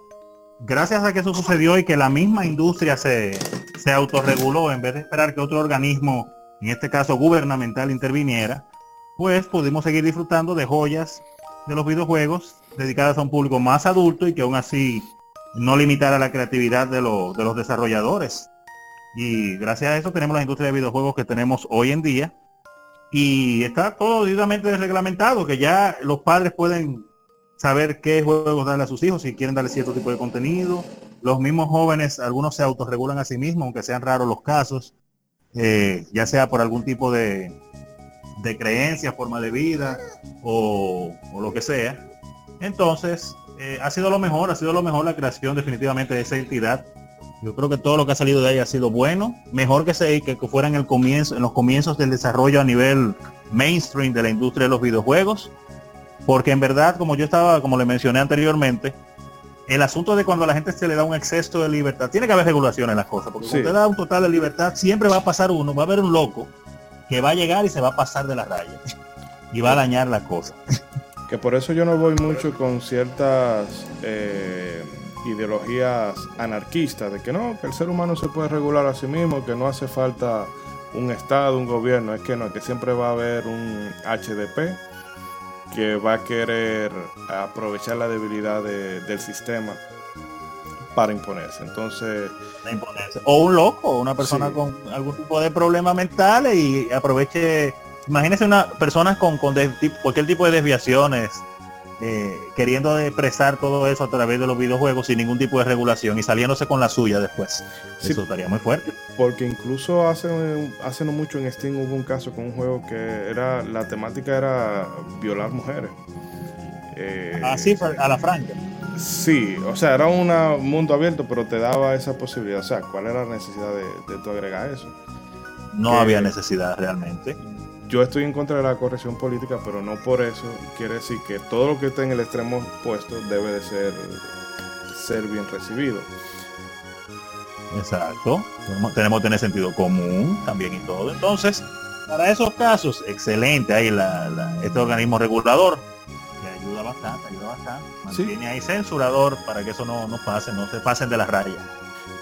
gracias a que eso sucedió y que la misma industria se, se autorreguló en vez de esperar que otro organismo, en este caso gubernamental, interviniera, pues pudimos seguir disfrutando de joyas de los videojuegos dedicadas a un público más adulto y que aún así no limitara la creatividad de, de los desarrolladores. Y gracias a eso tenemos la industria de videojuegos que tenemos hoy en día, y está todo debidamente reglamentado, que ya los padres pueden saber qué juegos darle a sus hijos, si quieren darle cierto tipo de contenido. Los mismos jóvenes, algunos se autorregulan a sí mismos, aunque sean raros los casos, eh, ya sea por algún tipo de, de creencia, forma de vida o, lo que sea. Entonces, eh, ha sido lo mejor, ha sido lo mejor la creación definitivamente de esa entidad. Yo creo que todo lo que ha salido de ahí ha sido bueno, mejor que se que, fuera en el comienzo, en los comienzos del desarrollo a nivel mainstream de la industria de los videojuegos, porque en verdad, como yo estaba, como le mencioné anteriormente, el asunto de cuando a la gente se le da un exceso de libertad, tiene que haber regulación en las cosas, porque si cuando te da un total de libertad, siempre va a pasar uno, va a haber un loco que va a llegar y se va a pasar de la raya y va a dañar la cosa. Que por eso yo no voy mucho con ciertas eh, ideologías anarquistas, de que no, que el ser humano se puede regular a sí mismo, que no hace falta un Estado, un gobierno, es que no, que siempre va a haber un HDP que va a querer aprovechar la debilidad del sistema para imponerse. Entonces. O un loco, una persona con algún tipo de problema mental y aproveche. Imagínese una persona con, con cualquier tipo de desviaciones, eh, queriendo expresar todo eso a través de los videojuegos sin ningún tipo de regulación y saliéndose con la suya después. eso estaría muy fuerte. Porque incluso hace, hace no mucho en Steam hubo un caso con un juego que era la temática era violar mujeres. Eh, Así a la franca. Sí, o sea, era un mundo abierto, pero te daba esa posibilidad. O sea, ¿cuál era la necesidad de, de tu agregar eso? No había necesidad realmente. Yo estoy en contra de la corrección política, pero no por eso quiere decir que todo lo que está en el extremo opuesto debe de ser, ser bien recibido. Exacto. Tenemos que tener sentido común también y todo. Entonces, para esos casos, excelente ahí este organismo regulador ayuda bastante, ayuda bastante. Mantiene ahí censurador para que eso no, no pase, no se pasen de las rayas.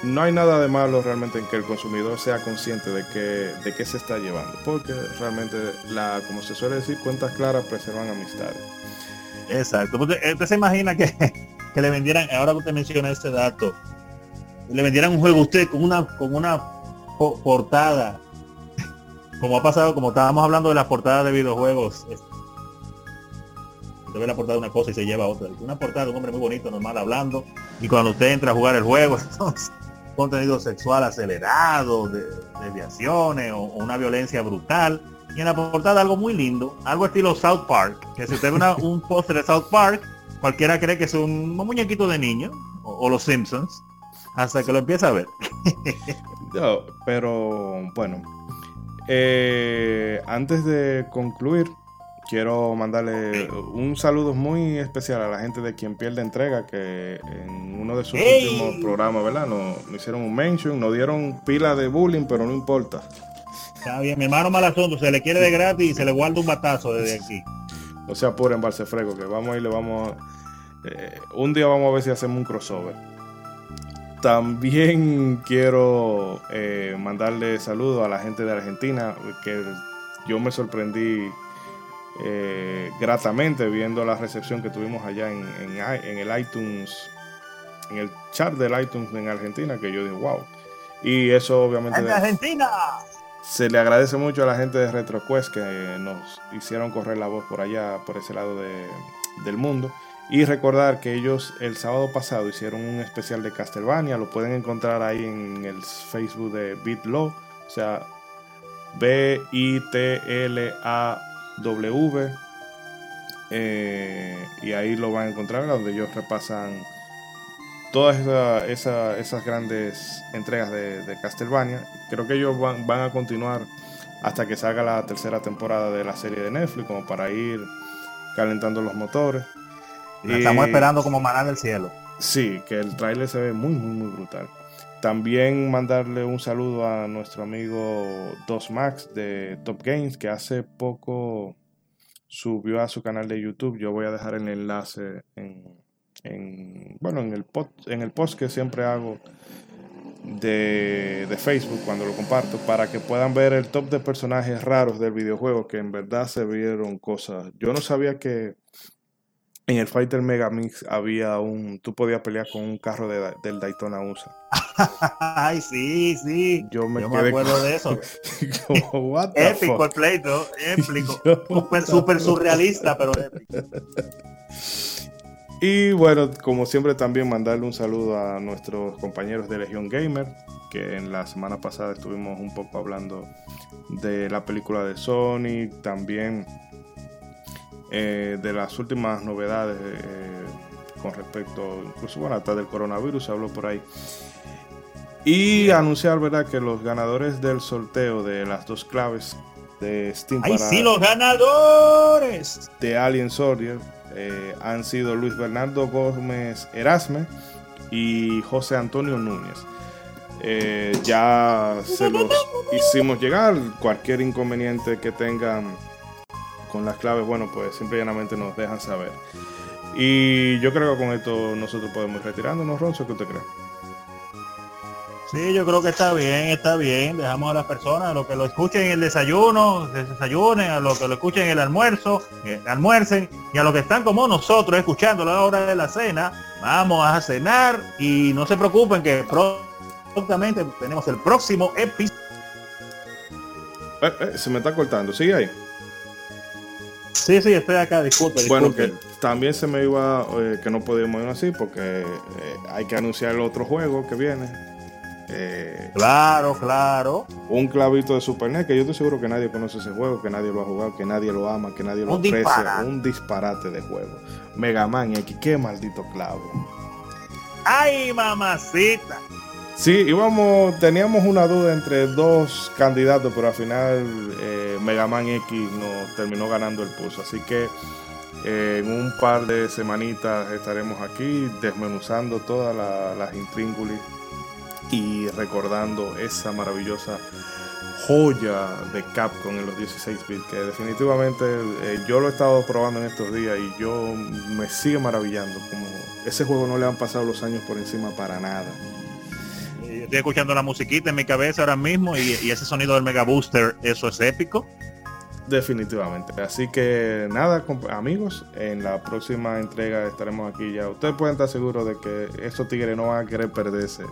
No hay nada de malo realmente en que el consumidor sea consciente de que de qué se está llevando, porque realmente, la, como se suele decir, cuentas claras preservan amistades. Exacto. Usted, se imagina que, que, le vendieran, ahora que usted menciona este dato, le vendieran un juego a usted con una, con una portada, como ha pasado, como estábamos hablando de las portadas de videojuegos, usted ve la portada de una cosa y se lleva otra. Una portada de un hombre muy bonito, normal, hablando. Y cuando usted entra a jugar el juego, entonces, contenido sexual acelerado, de desviaciones o, una violencia brutal. Y en la portada algo muy lindo, algo estilo South Park, que si usted ve un póster de South Park, cualquiera cree que es un, muñequito de niño, o, los Simpsons, hasta que lo empieza a ver. pero bueno, eh, antes de concluir, quiero mandarle un saludo muy especial a la gente de quien pierde entrega, que en uno de sus últimos programas, ¿verdad? Nos, hicieron un mention, nos dieron pila de bullying, pero no importa. Está bien, mi hermano mal asunto, se le quiere de gratis y se le guarda un batazo desde aquí. No se apuren, Barcefrego, que vamos a ir, le vamos eh, un día vamos a ver si hacemos un crossover. También quiero eh, mandarle saludos a la gente de Argentina, que yo me sorprendí eh, gratamente viendo la recepción que tuvimos allá en, el iTunes, en el chat del iTunes en Argentina, que yo dije, wow. Y eso obviamente... ¡En Argentina! Se le agradece mucho a la gente de RetroQuest que nos hicieron correr la voz por allá, por ese lado del mundo. Y recordar que ellos el sábado pasado hicieron un especial de Castlevania, lo pueden encontrar ahí en el Facebook de BitLaw, o sea, B-I-T-L-A W. Eh, y ahí lo van a encontrar, donde ellos repasan todas esas grandes entregas de, Castlevania. Creo que ellos van, a continuar hasta que salga la tercera temporada de la serie de Netflix, como para ir calentando los motores. estamos esperando como maná del cielo. Sí, que el tráiler se ve muy, muy, muy brutal. También mandarle un saludo a nuestro amigo Dos Max de Top Games, que hace poco subió a su canal de YouTube. Yo voy a dejar el enlace en, bueno, en el, en el post que siempre hago de, de, Facebook cuando lo comparto para que puedan ver el top de personajes raros del videojuego que en verdad se vieron cosas. Yo no sabía que en el Fighter Mega Mix había un. Tú podías pelear con un carro de, del Daytona USA. Ay, sí, sí. Yo me, acuerdo de eso. épico el pleito, épico. Súper surrealista, pero épico. Y bueno, como siempre también mandarle un saludo a nuestros compañeros de Legion Gamer, que en la semana pasada estuvimos un poco hablando de la película de Sony, también eh, de las últimas novedades eh, con respecto, incluso bueno, hasta del coronavirus se habló por ahí. Y anunciar, ¿verdad?, que los ganadores del sorteo de las dos claves de Steam ¡Ay, sí, los ganadores! De Alien Soldier eh, han sido Luis Bernardo Gómez Erasme y José Antonio Núñez. Eh, ya se los hicimos llegar. Cualquier inconveniente que tengan con las claves, bueno, pues simplemente nos dejan saber. Y yo creo que con esto nosotros podemos ir retirándonos, Ronzo, ¿qué usted cree? Sí, yo creo que está bien, está bien. Dejamos a las personas, a los que lo escuchen en el desayuno, desayunen, a los que lo escuchen en el almuerzo, almuercen, y a los que están como nosotros escuchando la hora de la cena, vamos a cenar y no se preocupen que prontamente tenemos el próximo episodio. Eh, eh, se me está cortando, sigue ahí. Sí, sí, estoy acá, disculpe. Bueno, que también se me iba, eh, que no podíamos ir así porque hay que anunciar el otro juego que viene eh, claro, claro. Un clavito de Super NES que yo estoy seguro que nadie conoce ese juego, que nadie lo ha jugado, que nadie lo ama, que nadie lo aprecia. Un disparate de juego. Mega Man X, qué maldito clavo. ¡Ay, mamacita! Sí, íbamos, teníamos una duda entre dos candidatos, pero al final eh, Mega Man X nos terminó ganando el pulso. Así que eh, en un par de semanitas estaremos aquí desmenuzando todas las intríngulis y recordando esa maravillosa joya de Capcom en los 16 bits que definitivamente eh, yo lo he estado probando en estos días y yo me sigue maravillando como ese juego no le han pasado los años por encima para nada estoy escuchando la musiquita en mi cabeza ahora mismo y, y ese sonido del Mega Booster eso es épico Definitivamente. Así que nada, amigos, en la próxima entrega estaremos aquí ya. Ustedes pueden estar seguros de que estos tigres no van a querer perderse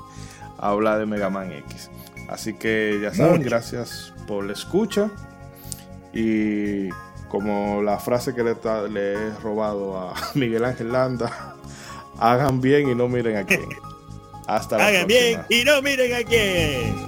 hablar de Mega Man X. Así que ya saben, gracias por la escucha. Y como la frase que le, le he robado a Miguel Ángel Landa, hagan bien y no miren a quién. Hasta la Hagan bien y no miren a quién.